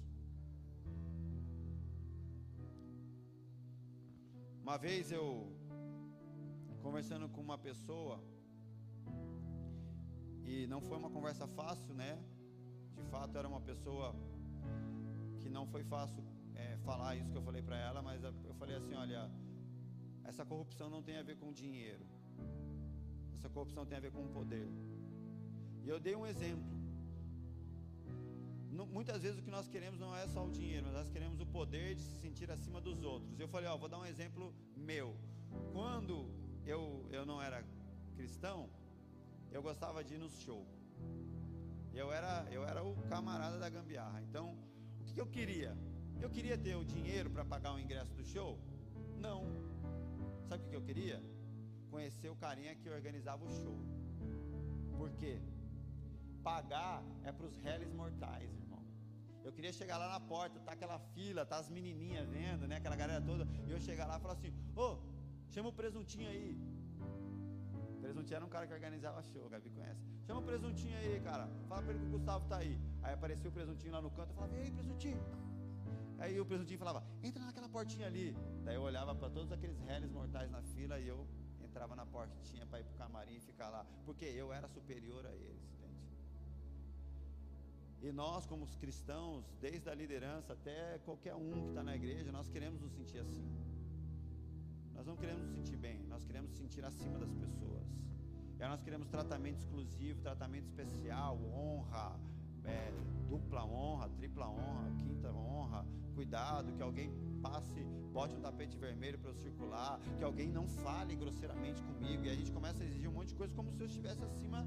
Uma vez eu conversando com uma pessoa e não foi uma conversa fácil, né? De fato era uma pessoa que não foi fácil é, falar isso que eu falei para ela, mas eu falei assim, olha, essa corrupção não tem a ver com dinheiro. Essa corrupção tem a ver com poder. E eu dei um exemplo. Muitas vezes o que nós queremos não é só o dinheiro, mas nós queremos o poder de se sentir acima dos outros. Eu falei, ó, vou dar um exemplo meu. Quando eu, eu não era cristão, eu gostava de ir nos shows. Eu era, eu era o camarada da gambiarra. Então, o que, eu queria? Eu queria ter o dinheiro para pagar o ingresso do show? Não. Sabe o que eu queria? conhecer o carinha que organizava o show. Por quê? Pagar é para os réis mortais, irmão. Eu queria chegar lá na porta, tá aquela fila, tá as menininhas vendo, né? Aquela galera toda. E eu chegar lá e falar assim: Ô, oh, chama o presuntinho aí. O presuntinho era um cara que organizava show, Gabi conhece. Chama o presuntinho aí, cara. Fala pra ele que o Gustavo tá aí. Aí apareceu o presuntinho lá no canto. Eu falava: E aí, presuntinho? Aí o presuntinho falava: Entra naquela portinha ali. Daí eu olhava para todos aqueles réis mortais na fila e eu entrava na portinha para ir pro camarim e ficar lá. Porque eu era superior a eles. E nós, como cristãos, desde a liderança até qualquer um que está na igreja, nós queremos nos sentir assim. Nós não queremos nos sentir bem, nós queremos nos sentir acima das pessoas. E aí nós queremos tratamento exclusivo, tratamento especial, honra, é, dupla honra, tripla honra, quinta honra, cuidado, que alguém passe, bote um tapete vermelho para eu circular, que alguém não fale grosseiramente comigo, e a gente começa a exigir um monte de coisa como se eu estivesse acima,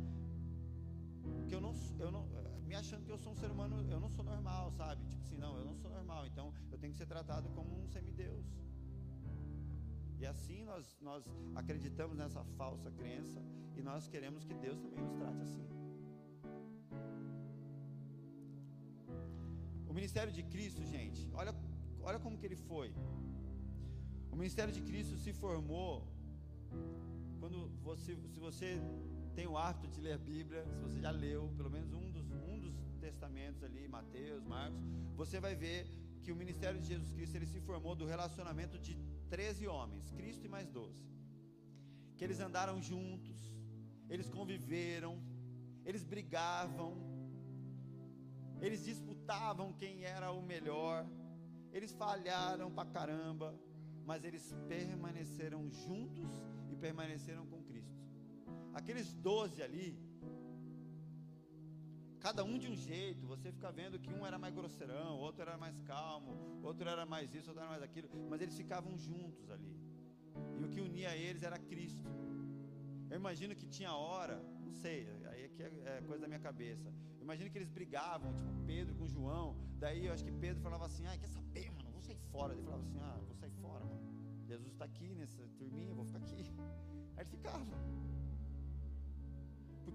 que eu não, eu não, me achando que eu sou um ser humano, eu não sou normal, sabe? Tipo assim, não, eu não sou normal, então eu tenho que ser tratado como um semideus. E assim nós, nós acreditamos nessa falsa crença e nós queremos que Deus também nos trate assim. O ministério de Cristo, gente, olha, olha como que ele foi. O ministério de Cristo se formou quando você, se você tem o hábito de ler a Bíblia, se você já leu pelo menos um dos, um dos testamentos ali, Mateus, Marcos, você vai ver que o ministério de Jesus Cristo ele se formou do relacionamento de 13 homens, Cristo e mais 12. Que eles andaram juntos, eles conviveram, eles brigavam, eles disputavam quem era o melhor, eles falharam pra caramba, mas eles permaneceram juntos e permaneceram com. Aqueles doze ali, cada um de um jeito, você fica vendo que um era mais grosseirão, outro era mais calmo, outro era mais isso, outro era mais aquilo, mas eles ficavam juntos ali. E o que unia eles era Cristo. Eu imagino que tinha hora, não sei, aí aqui é, é coisa da minha cabeça. Eu imagino que eles brigavam, tipo Pedro com João. Daí eu acho que Pedro falava assim: "Ah, quer saber, mano? Vou sair fora". Ele falava assim: "Ah, vou sair fora, mano. Jesus está aqui nessa turminha, vou ficar aqui".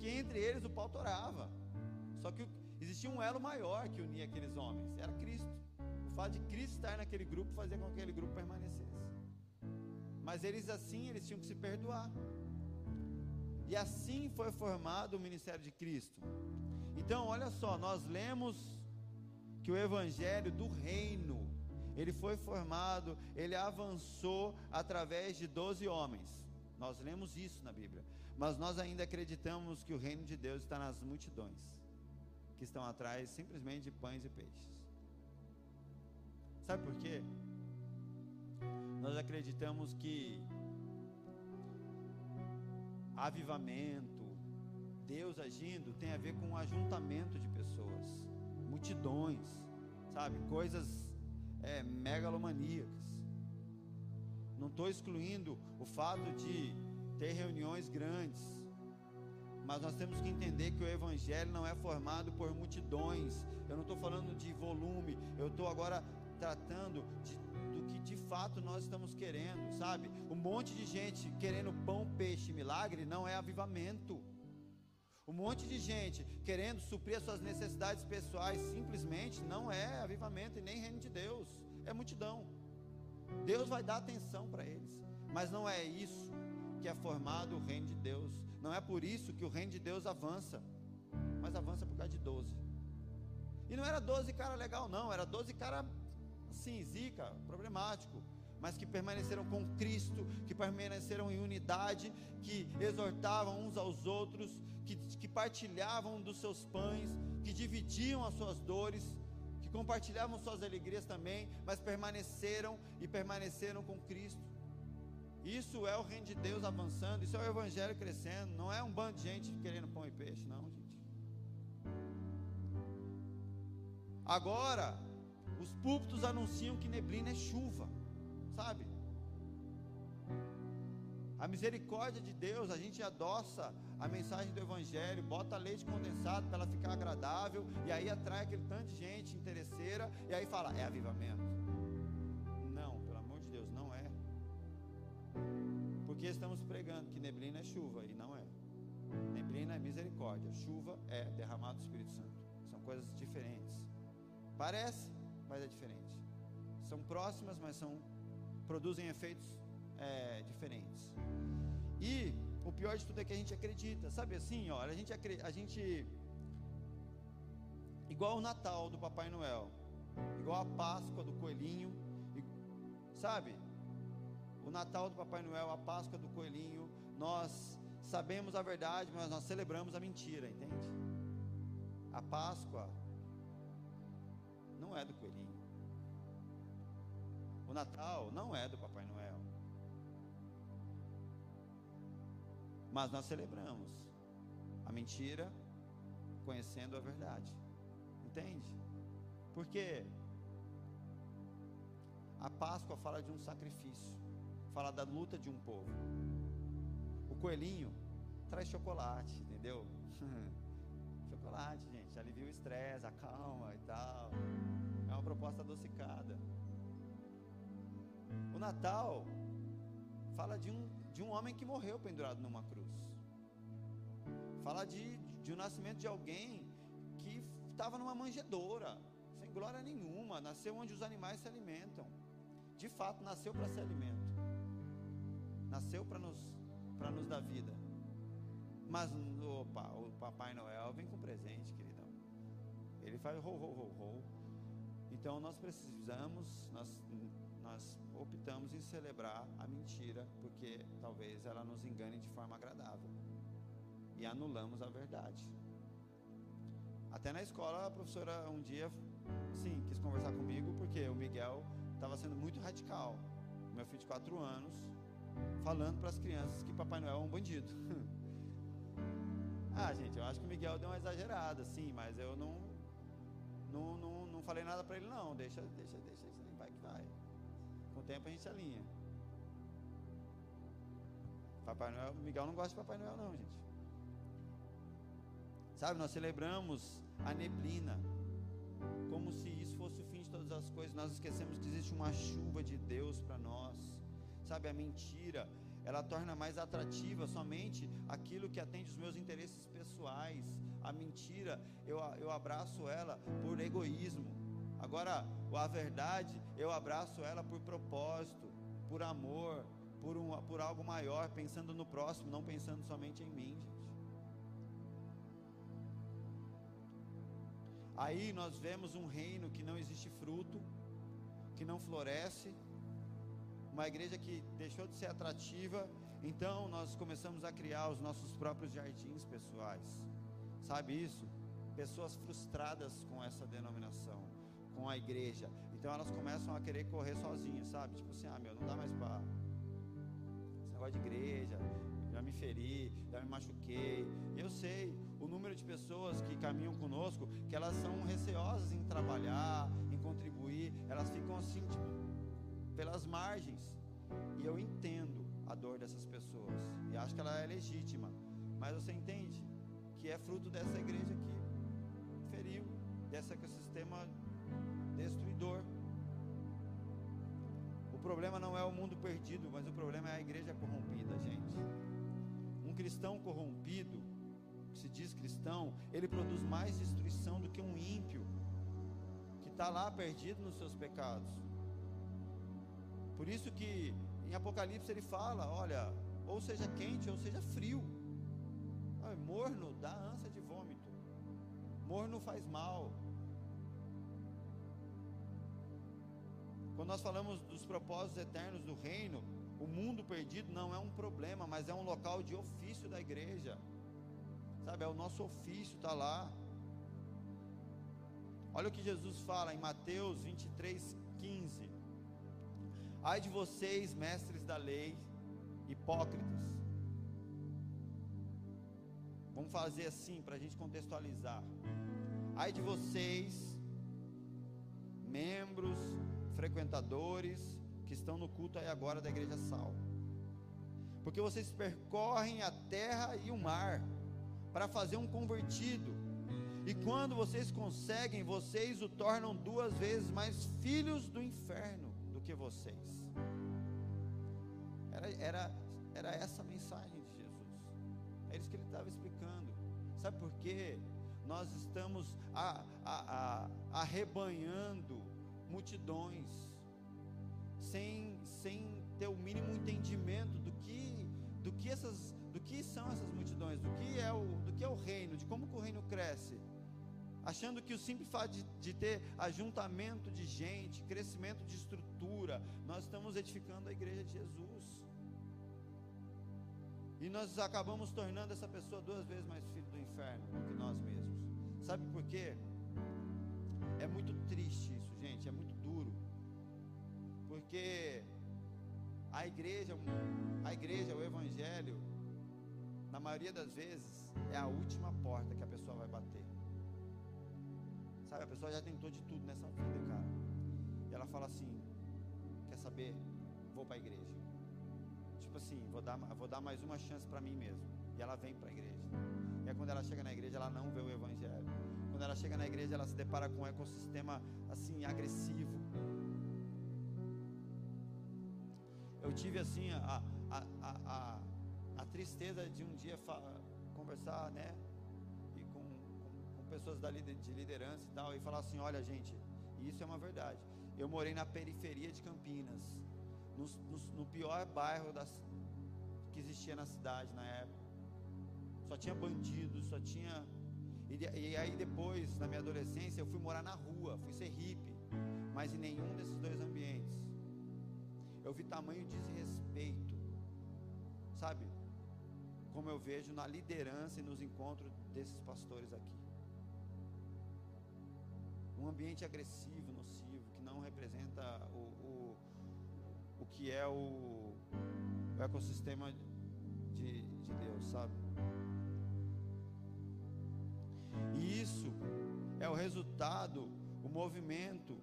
Porque entre eles o pau torava. Só que existia um elo maior que unia aqueles homens, era Cristo. O fato de Cristo estar naquele grupo fazia com que aquele grupo permanecesse. Mas eles assim, eles tinham que se perdoar. E assim foi formado o ministério de Cristo. Então, olha só, nós lemos que o evangelho do reino, ele foi formado, ele avançou através de 12 homens. Nós lemos isso na Bíblia. Mas nós ainda acreditamos que o reino de Deus está nas multidões que estão atrás simplesmente de pães e peixes. Sabe por quê? Nós acreditamos que avivamento, Deus agindo, tem a ver com um ajuntamento de pessoas, multidões, sabe? Coisas é, megalomaníacas. Não estou excluindo o fato de ter reuniões grandes, mas nós temos que entender que o Evangelho não é formado por multidões. Eu não estou falando de volume, eu estou agora tratando de, do que de fato nós estamos querendo, sabe? Um monte de gente querendo pão, peixe, milagre não é avivamento. Um monte de gente querendo suprir as suas necessidades pessoais simplesmente não é avivamento e nem reino de Deus, é multidão. Deus vai dar atenção para eles, mas não é isso que é formado o reino de Deus. Não é por isso que o reino de Deus avança, mas avança por causa de 12. E não era 12 cara legal, não, era 12 cara assim, zica, problemático, mas que permaneceram com Cristo, que permaneceram em unidade, que exortavam uns aos outros, que, que partilhavam dos seus pães, que dividiam as suas dores, que compartilhavam suas alegrias também, mas permaneceram e permaneceram com Cristo. Isso é o reino de Deus avançando, isso é o evangelho crescendo, não é um bando de gente querendo pão e peixe, não, gente. Agora, os púlpitos anunciam que neblina é chuva, sabe? A misericórdia de Deus, a gente adoça a mensagem do Evangelho, bota leite condensado para ela ficar agradável, e aí atrai aquele tanto de gente interesseira, e aí fala, é avivamento. Porque estamos pregando que neblina é chuva e não é. Neblina é misericórdia, chuva é derramado do Espírito Santo. São coisas diferentes. Parece, mas é diferente. São próximas, mas são produzem efeitos é, diferentes. E o pior de tudo é que a gente acredita, sabe assim, olha, a gente, a gente igual o Natal do Papai Noel, igual a Páscoa do coelhinho, sabe? O Natal do Papai Noel, a Páscoa do coelhinho, nós sabemos a verdade, mas nós celebramos a mentira, entende? A Páscoa não é do coelhinho. O Natal não é do Papai Noel. Mas nós celebramos a mentira conhecendo a verdade. Entende? Porque a Páscoa fala de um sacrifício, fala da luta de um povo. O coelhinho traz chocolate, entendeu? [LAUGHS] chocolate, gente, alivia o estresse, acalma e tal. É uma proposta adocicada. O Natal fala de um, de um homem que morreu pendurado numa cruz. Fala de, de um nascimento de alguém que estava numa manjedoura, sem glória nenhuma, nasceu onde os animais se alimentam. De fato, nasceu para ser alimento. Nasceu para nos, nos dar vida. Mas opa, o Papai Noel vem com presente, queridão. Ele faz ho, ho, ho, ho. Então nós precisamos, nós nós optamos em celebrar a mentira, porque talvez ela nos engane de forma agradável. E anulamos a verdade. Até na escola, a professora um dia, sim, quis conversar comigo, porque o Miguel estava sendo muito radical. Meu filho de 4 anos, falando para as crianças que Papai Noel é um bandido. [LAUGHS] ah, gente, eu acho que o Miguel deu uma exagerada, sim, mas eu não, não, não, não falei nada para ele, não. Deixa, deixa, deixa, vai que vai. Com o tempo a gente alinha. Papai Noel, Miguel não gosta de Papai Noel não, gente. Sabe, nós celebramos a neblina como se isso fosse o fim de todas as coisas. Nós esquecemos que existe uma chuva de Deus para nós. Sabe, a mentira, ela torna mais atrativa somente aquilo que atende os meus interesses pessoais. A mentira, eu, eu abraço ela por egoísmo. Agora, a verdade, eu abraço ela por propósito, por amor, por, um, por algo maior, pensando no próximo, não pensando somente em mim, gente. Aí nós vemos um reino que não existe fruto, que não floresce, uma igreja que deixou de ser atrativa, então nós começamos a criar os nossos próprios jardins pessoais. Sabe isso? Pessoas frustradas com essa denominação, com a igreja. Então elas começam a querer correr sozinhas, sabe? Tipo assim, ah, meu, não dá mais para esse negócio de igreja, já me feri, já me machuquei. Eu sei o número de pessoas que caminham conosco, que elas são receosas em trabalhar, em contribuir, elas ficam assim, tipo, pelas margens. E eu entendo a dor dessas pessoas, e acho que ela é legítima, mas você entende que é fruto dessa igreja que feriu, desse ecossistema destruidor. O problema não é o mundo perdido, mas o problema é a igreja corrompida, gente. Um cristão corrompido, que se diz cristão, ele produz mais destruição do que um ímpio, que está lá perdido nos seus pecados. Por isso que em Apocalipse ele fala: olha, ou seja quente ou seja frio. Morno dá ânsia de vômito. Morno faz mal. Quando nós falamos dos propósitos eternos do reino, o mundo perdido não é um problema, mas é um local de ofício da igreja. Sabe, é o nosso ofício, está lá. Olha o que Jesus fala em Mateus 23, 15. Ai de vocês, mestres da lei, hipócritas. Vamos fazer assim para a gente contextualizar. Ai de vocês, membros, frequentadores que estão no culto aí agora da igreja Sal. Porque vocês percorrem a terra e o mar para fazer um convertido. E quando vocês conseguem, vocês o tornam duas vezes mais filhos do inferno que vocês. Era, era, era essa a mensagem de Jesus. É isso que ele estava explicando. Sabe por quê? nós estamos a, a, a, arrebanhando multidões, sem, sem ter o mínimo entendimento do que, do que, essas, do que são essas multidões, do que é o, do que é o reino, de como o reino cresce achando que o simples fato de, de, ter ajuntamento de gente, crescimento de estrutura, nós estamos edificando a igreja de Jesus. E nós acabamos tornando essa pessoa duas vezes mais filho do inferno do que nós mesmos. Sabe por quê? É muito triste isso, gente, é muito duro. Porque a igreja, a igreja, o evangelho, na maioria das vezes, é a última porta que a pessoa vai bater. Sabe, a pessoa já tentou de tudo nessa vida, cara. E ela fala assim: quer saber? Vou para a igreja. Tipo assim, vou dar, vou dar mais uma chance para mim mesmo. E ela vem para a igreja. E aí quando ela chega na igreja, ela não vê o evangelho. Quando ela chega na igreja, ela se depara com um ecossistema assim agressivo. Eu tive assim a, a, a, a, a tristeza de um dia conversar, né? Pessoas da, de liderança e tal, e falar assim: olha, gente, isso é uma verdade. Eu morei na periferia de Campinas, no, no, no pior bairro que existia na cidade na época. Só tinha bandidos, só tinha. E, e aí depois, na minha adolescência, eu fui morar na rua, fui ser hippie, mas em nenhum desses dois ambientes. Eu vi tamanho desrespeito, sabe? Como eu vejo na liderança e nos encontros desses pastores aqui um ambiente agressivo, nocivo, que não representa o, o, o que é o, o ecossistema de, de Deus, sabe? E isso é o resultado, o movimento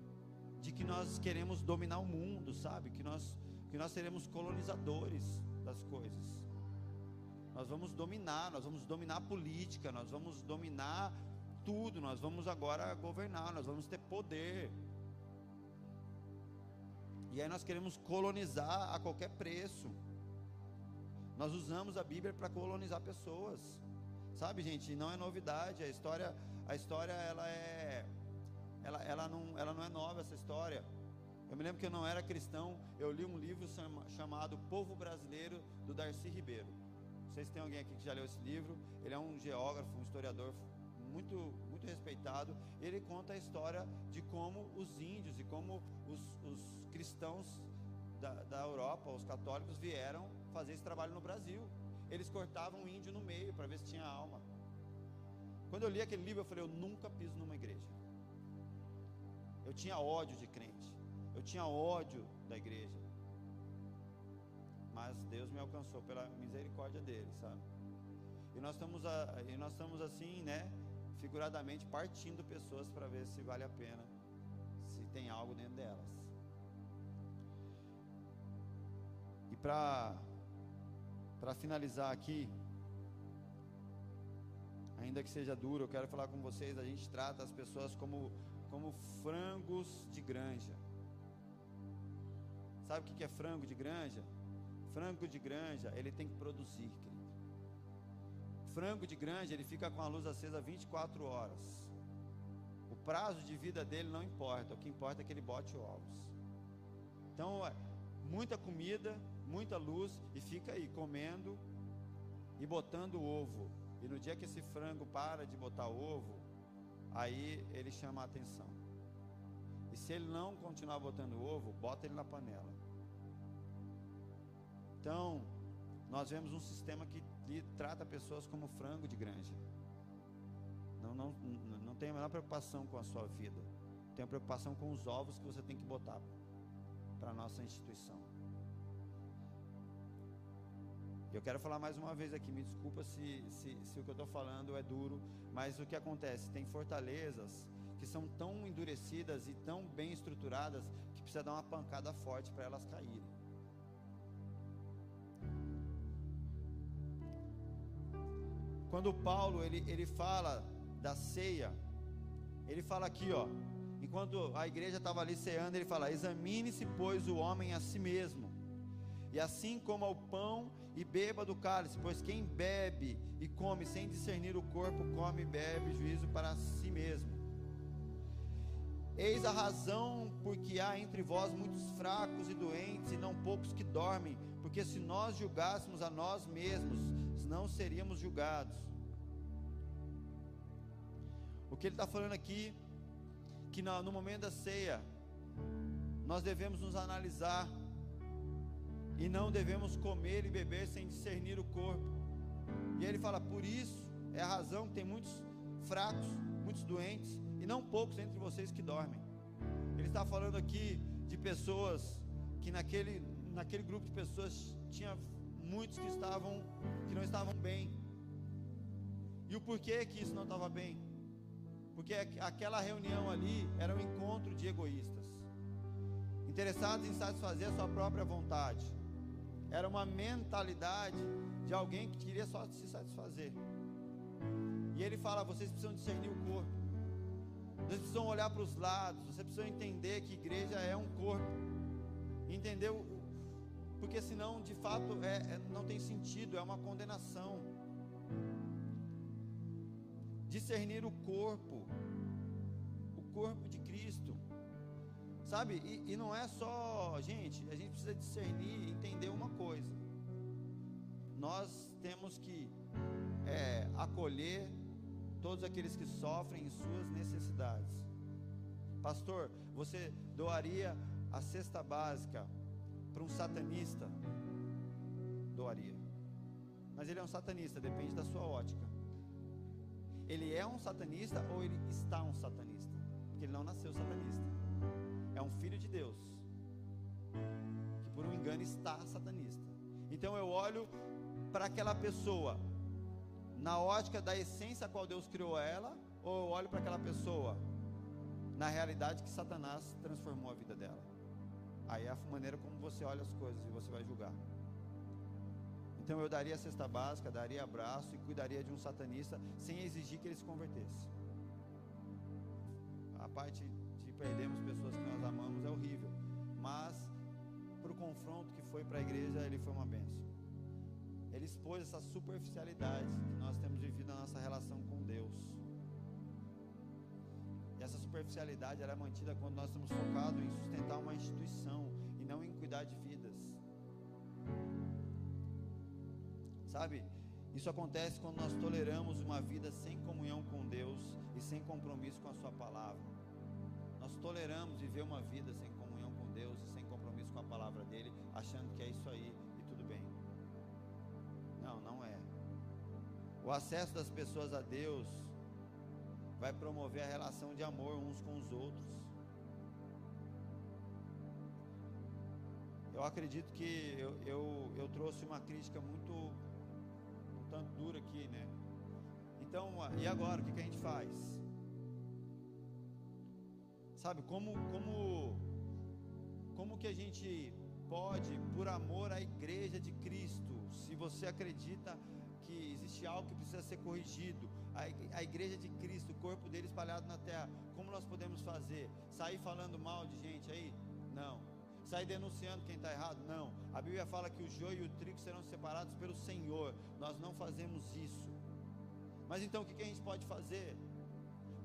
de que nós queremos dominar o mundo, sabe? Que nós, que nós seremos colonizadores das coisas. Nós vamos dominar, nós vamos dominar a política, nós vamos dominar tudo, nós vamos agora governar, nós vamos ter poder. E aí nós queremos colonizar a qualquer preço. Nós usamos a Bíblia para colonizar pessoas. Sabe, gente, não é novidade. A história, a história ela é ela, ela, não, ela não é nova essa história. Eu me lembro que eu não era cristão, eu li um livro chamado Povo Brasileiro do Darcy Ribeiro. Não sei se tem alguém aqui que já leu esse livro. Ele é um geógrafo, um historiador muito, muito respeitado, ele conta a história de como os índios e como os, os cristãos da, da Europa, os católicos, vieram fazer esse trabalho no Brasil. Eles cortavam o índio no meio para ver se tinha alma. Quando eu li aquele livro, eu falei: eu nunca piso numa igreja. Eu tinha ódio de crente. Eu tinha ódio da igreja. Mas Deus me alcançou pela misericórdia dele, sabe? E nós estamos, a, e nós estamos assim, né? Figuradamente partindo pessoas para ver se vale a pena, se tem algo dentro delas. E para para finalizar aqui, ainda que seja duro, eu quero falar com vocês, a gente trata as pessoas como como frangos de granja. Sabe o que é frango de granja? Frango de granja, ele tem que produzir, frango de granja, ele fica com a luz acesa 24 horas. O prazo de vida dele não importa, o que importa é que ele bote ovos. Então, é, muita comida, muita luz e fica aí comendo e botando ovo. E no dia que esse frango para de botar ovo, aí ele chama a atenção. E se ele não continuar botando ovo, bota ele na panela. Então, nós vemos um sistema que trata pessoas como frango de granja. Não, não, não tem a menor preocupação com a sua vida. Tem a preocupação com os ovos que você tem que botar para a nossa instituição. Eu quero falar mais uma vez aqui, me desculpa se, se, se o que eu estou falando é duro, mas o que acontece? Tem fortalezas que são tão endurecidas e tão bem estruturadas que precisa dar uma pancada forte para elas caírem. Quando Paulo ele, ele fala da ceia, ele fala aqui, ó, enquanto a igreja estava ali ceando, ele fala: Examine-se, pois, o homem a si mesmo, e assim como ao pão e beba do cálice, pois quem bebe e come sem discernir o corpo, come e bebe juízo para si mesmo. Eis a razão porque há entre vós muitos fracos e doentes, e não poucos que dormem, porque se nós julgássemos a nós mesmos, não seríamos julgados. O que ele está falando aqui, que no, momento da ceia, nós devemos nos analisar e não devemos comer e beber sem discernir o corpo. E ele fala: por isso é a razão que tem muitos fracos, muitos doentes e não poucos entre vocês que dormem. Ele está falando aqui de pessoas que naquele, naquele grupo de pessoas tinha muitos que estavam que não estavam bem. E o porquê que isso não estava bem? Porque aquela reunião ali era um encontro de egoístas, interessados em satisfazer a sua própria vontade. Era uma mentalidade de alguém que queria só se satisfazer. E ele fala: vocês precisam discernir o corpo. Vocês precisam olhar para os lados. Vocês precisam entender que igreja é um corpo. Entendeu? Porque senão, de fato, é, é, não tem sentido. É uma condenação. Discernir o corpo. O corpo de Cristo. Sabe? E, e não é só, gente, a gente precisa discernir e entender uma coisa. Nós temos que é, acolher todos aqueles que sofrem em suas necessidades. Pastor, você doaria a cesta básica para um satanista? Doaria. Mas ele é um satanista, depende da sua ótica. Ele é um satanista ou ele está um satanista? Porque ele não nasceu satanista é um filho de Deus, que por um engano está satanista. Então eu olho para aquela pessoa na ótica da essência a qual Deus criou ela, ou eu olho para aquela pessoa na realidade que Satanás transformou a vida dela. Aí é a maneira como você olha as coisas e você vai julgar. Então eu daria a cesta básica, daria abraço e cuidaria de um satanista sem exigir que ele se convertesse. A parte perdemos pessoas que nós amamos é horrível. Mas para o confronto que foi para a igreja, ele foi uma benção. Ele expôs essa superficialidade que nós temos vivido na nossa relação com Deus. E essa superficialidade ela é mantida quando nós estamos focados em sustentar uma instituição e não em cuidar de vidas. Sabe? Isso acontece quando nós toleramos uma vida sem comunhão com Deus e sem compromisso com a Sua palavra nós toleramos viver uma vida sem comunhão com Deus e sem compromisso com a palavra dele, achando que é isso aí e tudo bem. Não, não é. O acesso das pessoas a Deus vai promover a relação de amor uns com os outros. Eu acredito que eu, eu, eu trouxe uma crítica muito um tanto dura aqui, né? Então, e agora, o que, que a gente faz? Sabe, como, como, como que a gente pode, por amor à igreja de Cristo, se você acredita que existe algo que precisa ser corrigido, a, igreja de Cristo, o corpo dele espalhado na terra, como nós podemos fazer? Sair falando mal de gente aí? Não. Sair denunciando quem está errado? Não. A Bíblia fala que o joio e o trigo serão separados pelo Senhor. Nós não fazemos isso. Mas então o que, que a gente pode fazer?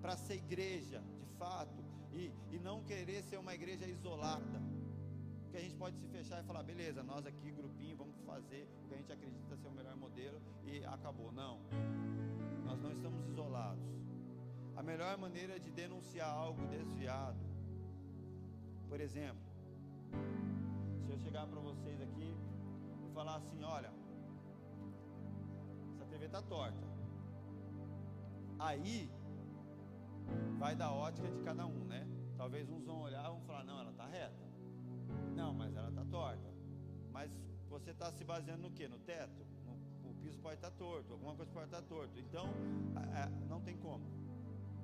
Para ser igreja, de fato, e, e não querer ser uma igreja isolada. Porque a gente pode se fechar e falar, beleza, nós aqui, grupinho, vamos fazer o que a gente acredita ser o melhor modelo e acabou. Não. Nós não estamos isolados. A melhor maneira de denunciar algo desviado, por exemplo, se eu chegar para vocês aqui e falar assim, olha, essa TV está torta. Aí vai da ótica de cada um, né? Talvez uns vão olhar e vão falar, não, ela está reta. Não, mas ela está torta. Mas você está se baseando no que? No teto? Piso pode estar torto, alguma coisa pode estar tá torto. Então, não tem como.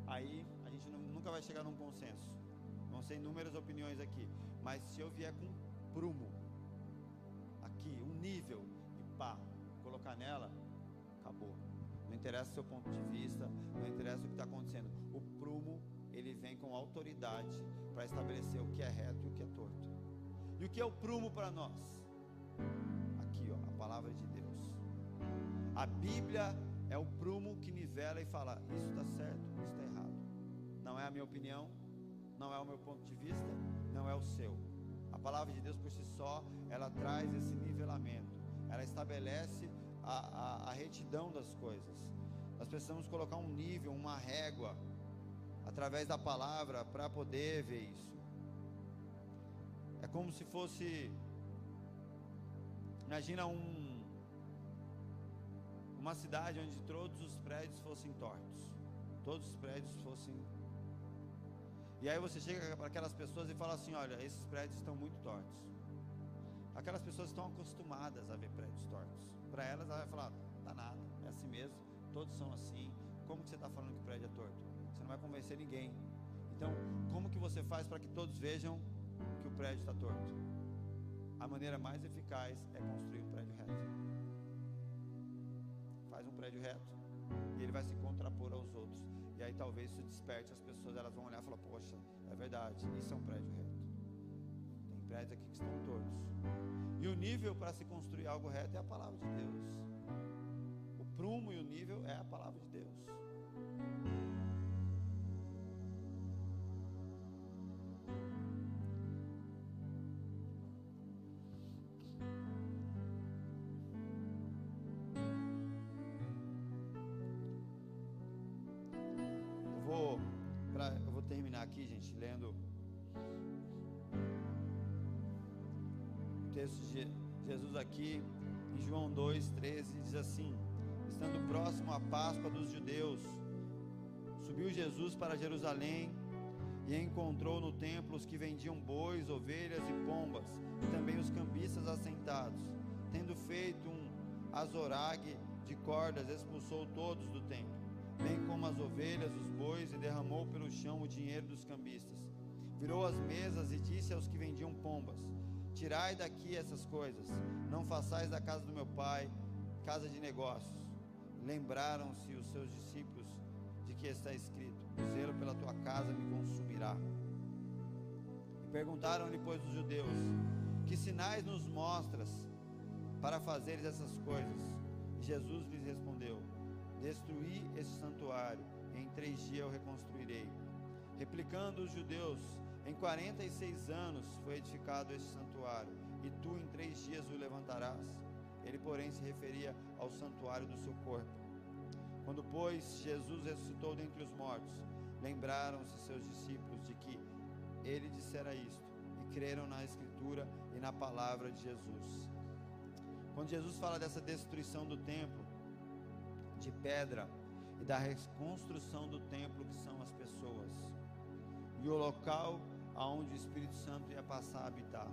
Aí a gente nunca vai chegar num consenso. Vão ser inúmeras opiniões aqui. Mas se eu vier com prumo, aqui, um nível, e pá, colocar nela, acabou. Não interessa o seu ponto de vista, não interessa o que está acontecendo. O prumo, ele vem com autoridade para estabelecer o que é reto e o que é torto. E o que é o prumo para nós? Aqui, ó, a palavra de Deus. A Bíblia é o prumo que nivela e fala: isso está certo, isso está errado. Não é a minha opinião, não é o meu ponto de vista, não é o seu. A palavra de Deus por si só, ela traz esse nivelamento, ela estabelece a, a, a retidão das coisas. Nós precisamos colocar um nível, uma régua, através da palavra, para poder ver isso. É como se fosse. Imagina um, uma cidade onde todos os prédios fossem tortos, todos os prédios fossem. E aí você chega para aquelas pessoas e fala assim: olha, esses prédios estão muito tortos. Aquelas pessoas estão acostumadas a ver prédios tortos. Para elas, ela vai falar: tá nada, é assim mesmo, todos são assim. Como que você está falando que o prédio é torto? Você não vai convencer ninguém. Então, como que você faz para que todos vejam que o prédio está torto? A maneira mais eficaz é construir um prédio reto. Faz um prédio reto e ele vai se contrapor aos outros. E aí talvez se desperte as pessoas, elas vão olhar e falar: Poxa, é verdade, isso é um prédio reto. Tem prédios aqui que estão tortos. E o nível para se construir algo reto é a palavra de Deus. O prumo e o nível é a palavra de Deus. Texto de Jesus aqui em João 2,13, diz assim: Estando próximo à Páscoa dos judeus, subiu Jesus para Jerusalém e encontrou no templo os que vendiam bois, ovelhas e pombas, e também os cambistas assentados. Tendo feito um azorague de cordas, expulsou todos do templo bem como as ovelhas, os bois, e derramou pelo chão o dinheiro dos cambistas. Virou as mesas e disse aos que vendiam pombas: Tirai daqui essas coisas, não façais da casa do meu pai casa de negócios. Lembraram-se os seus discípulos de que está escrito: O zelo pela tua casa me consumirá. E perguntaram-lhe, pois, os judeus: Que sinais nos mostras para fazeres essas coisas? E Jesus lhes respondeu: Destruí esse santuário, e em três dias eu reconstruirei. Replicando os judeus, em 46 anos foi edificado esse santuário, e tu em três dias o levantarás. Ele, porém, se referia ao santuário do seu corpo. Quando, pois, Jesus ressuscitou dentre os mortos, lembraram-se seus discípulos de que ele dissera isto, e creram na Escritura e na palavra de Jesus. Quando Jesus fala dessa destruição do templo, de pedra e da reconstrução do templo que são as pessoas e o local aonde o Espírito Santo ia passar a habitar.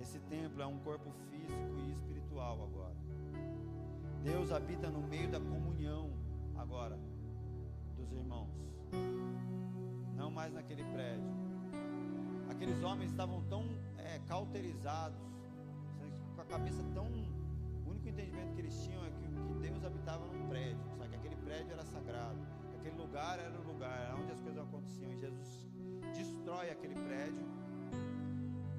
Esse templo é um corpo físico e espiritual agora. Deus habita no meio da comunhão agora dos irmãos. Não mais naquele prédio. Aqueles homens estavam tão é, cauterizados, com a cabeça tão. O único entendimento que eles tinham é que Deus habitava num prédio, sabe? Que aquele prédio era sagrado, que aquele lugar era o lugar onde as coisas aconteciam. E Jesus destrói aquele prédio,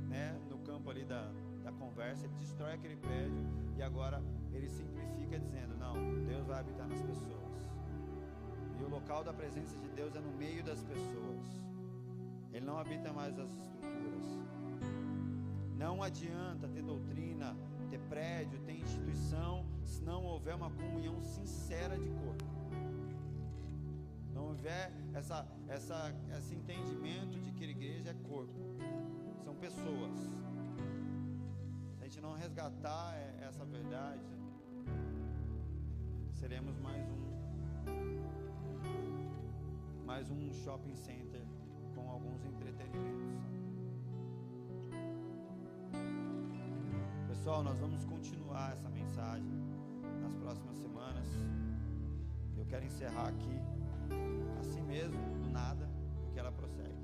né? No campo ali da, da conversa, ele destrói aquele prédio e agora ele simplifica dizendo: Não, Deus vai habitar nas pessoas. E o local da presença de Deus é no meio das pessoas. Ele não habita mais as estruturas. Não adianta ter doutrina, ter prédio, ter instituição se não houver uma comunhão sincera de corpo. Não houver essa, essa, esse entendimento de que a igreja é corpo, são pessoas. Se a gente não resgatar essa verdade, seremos mais um mais um shopping center com alguns entretenimentos. Pessoal, nós vamos continuar essa mensagem nas próximas semanas. Eu quero encerrar aqui, assim mesmo, do nada, porque ela prossegue.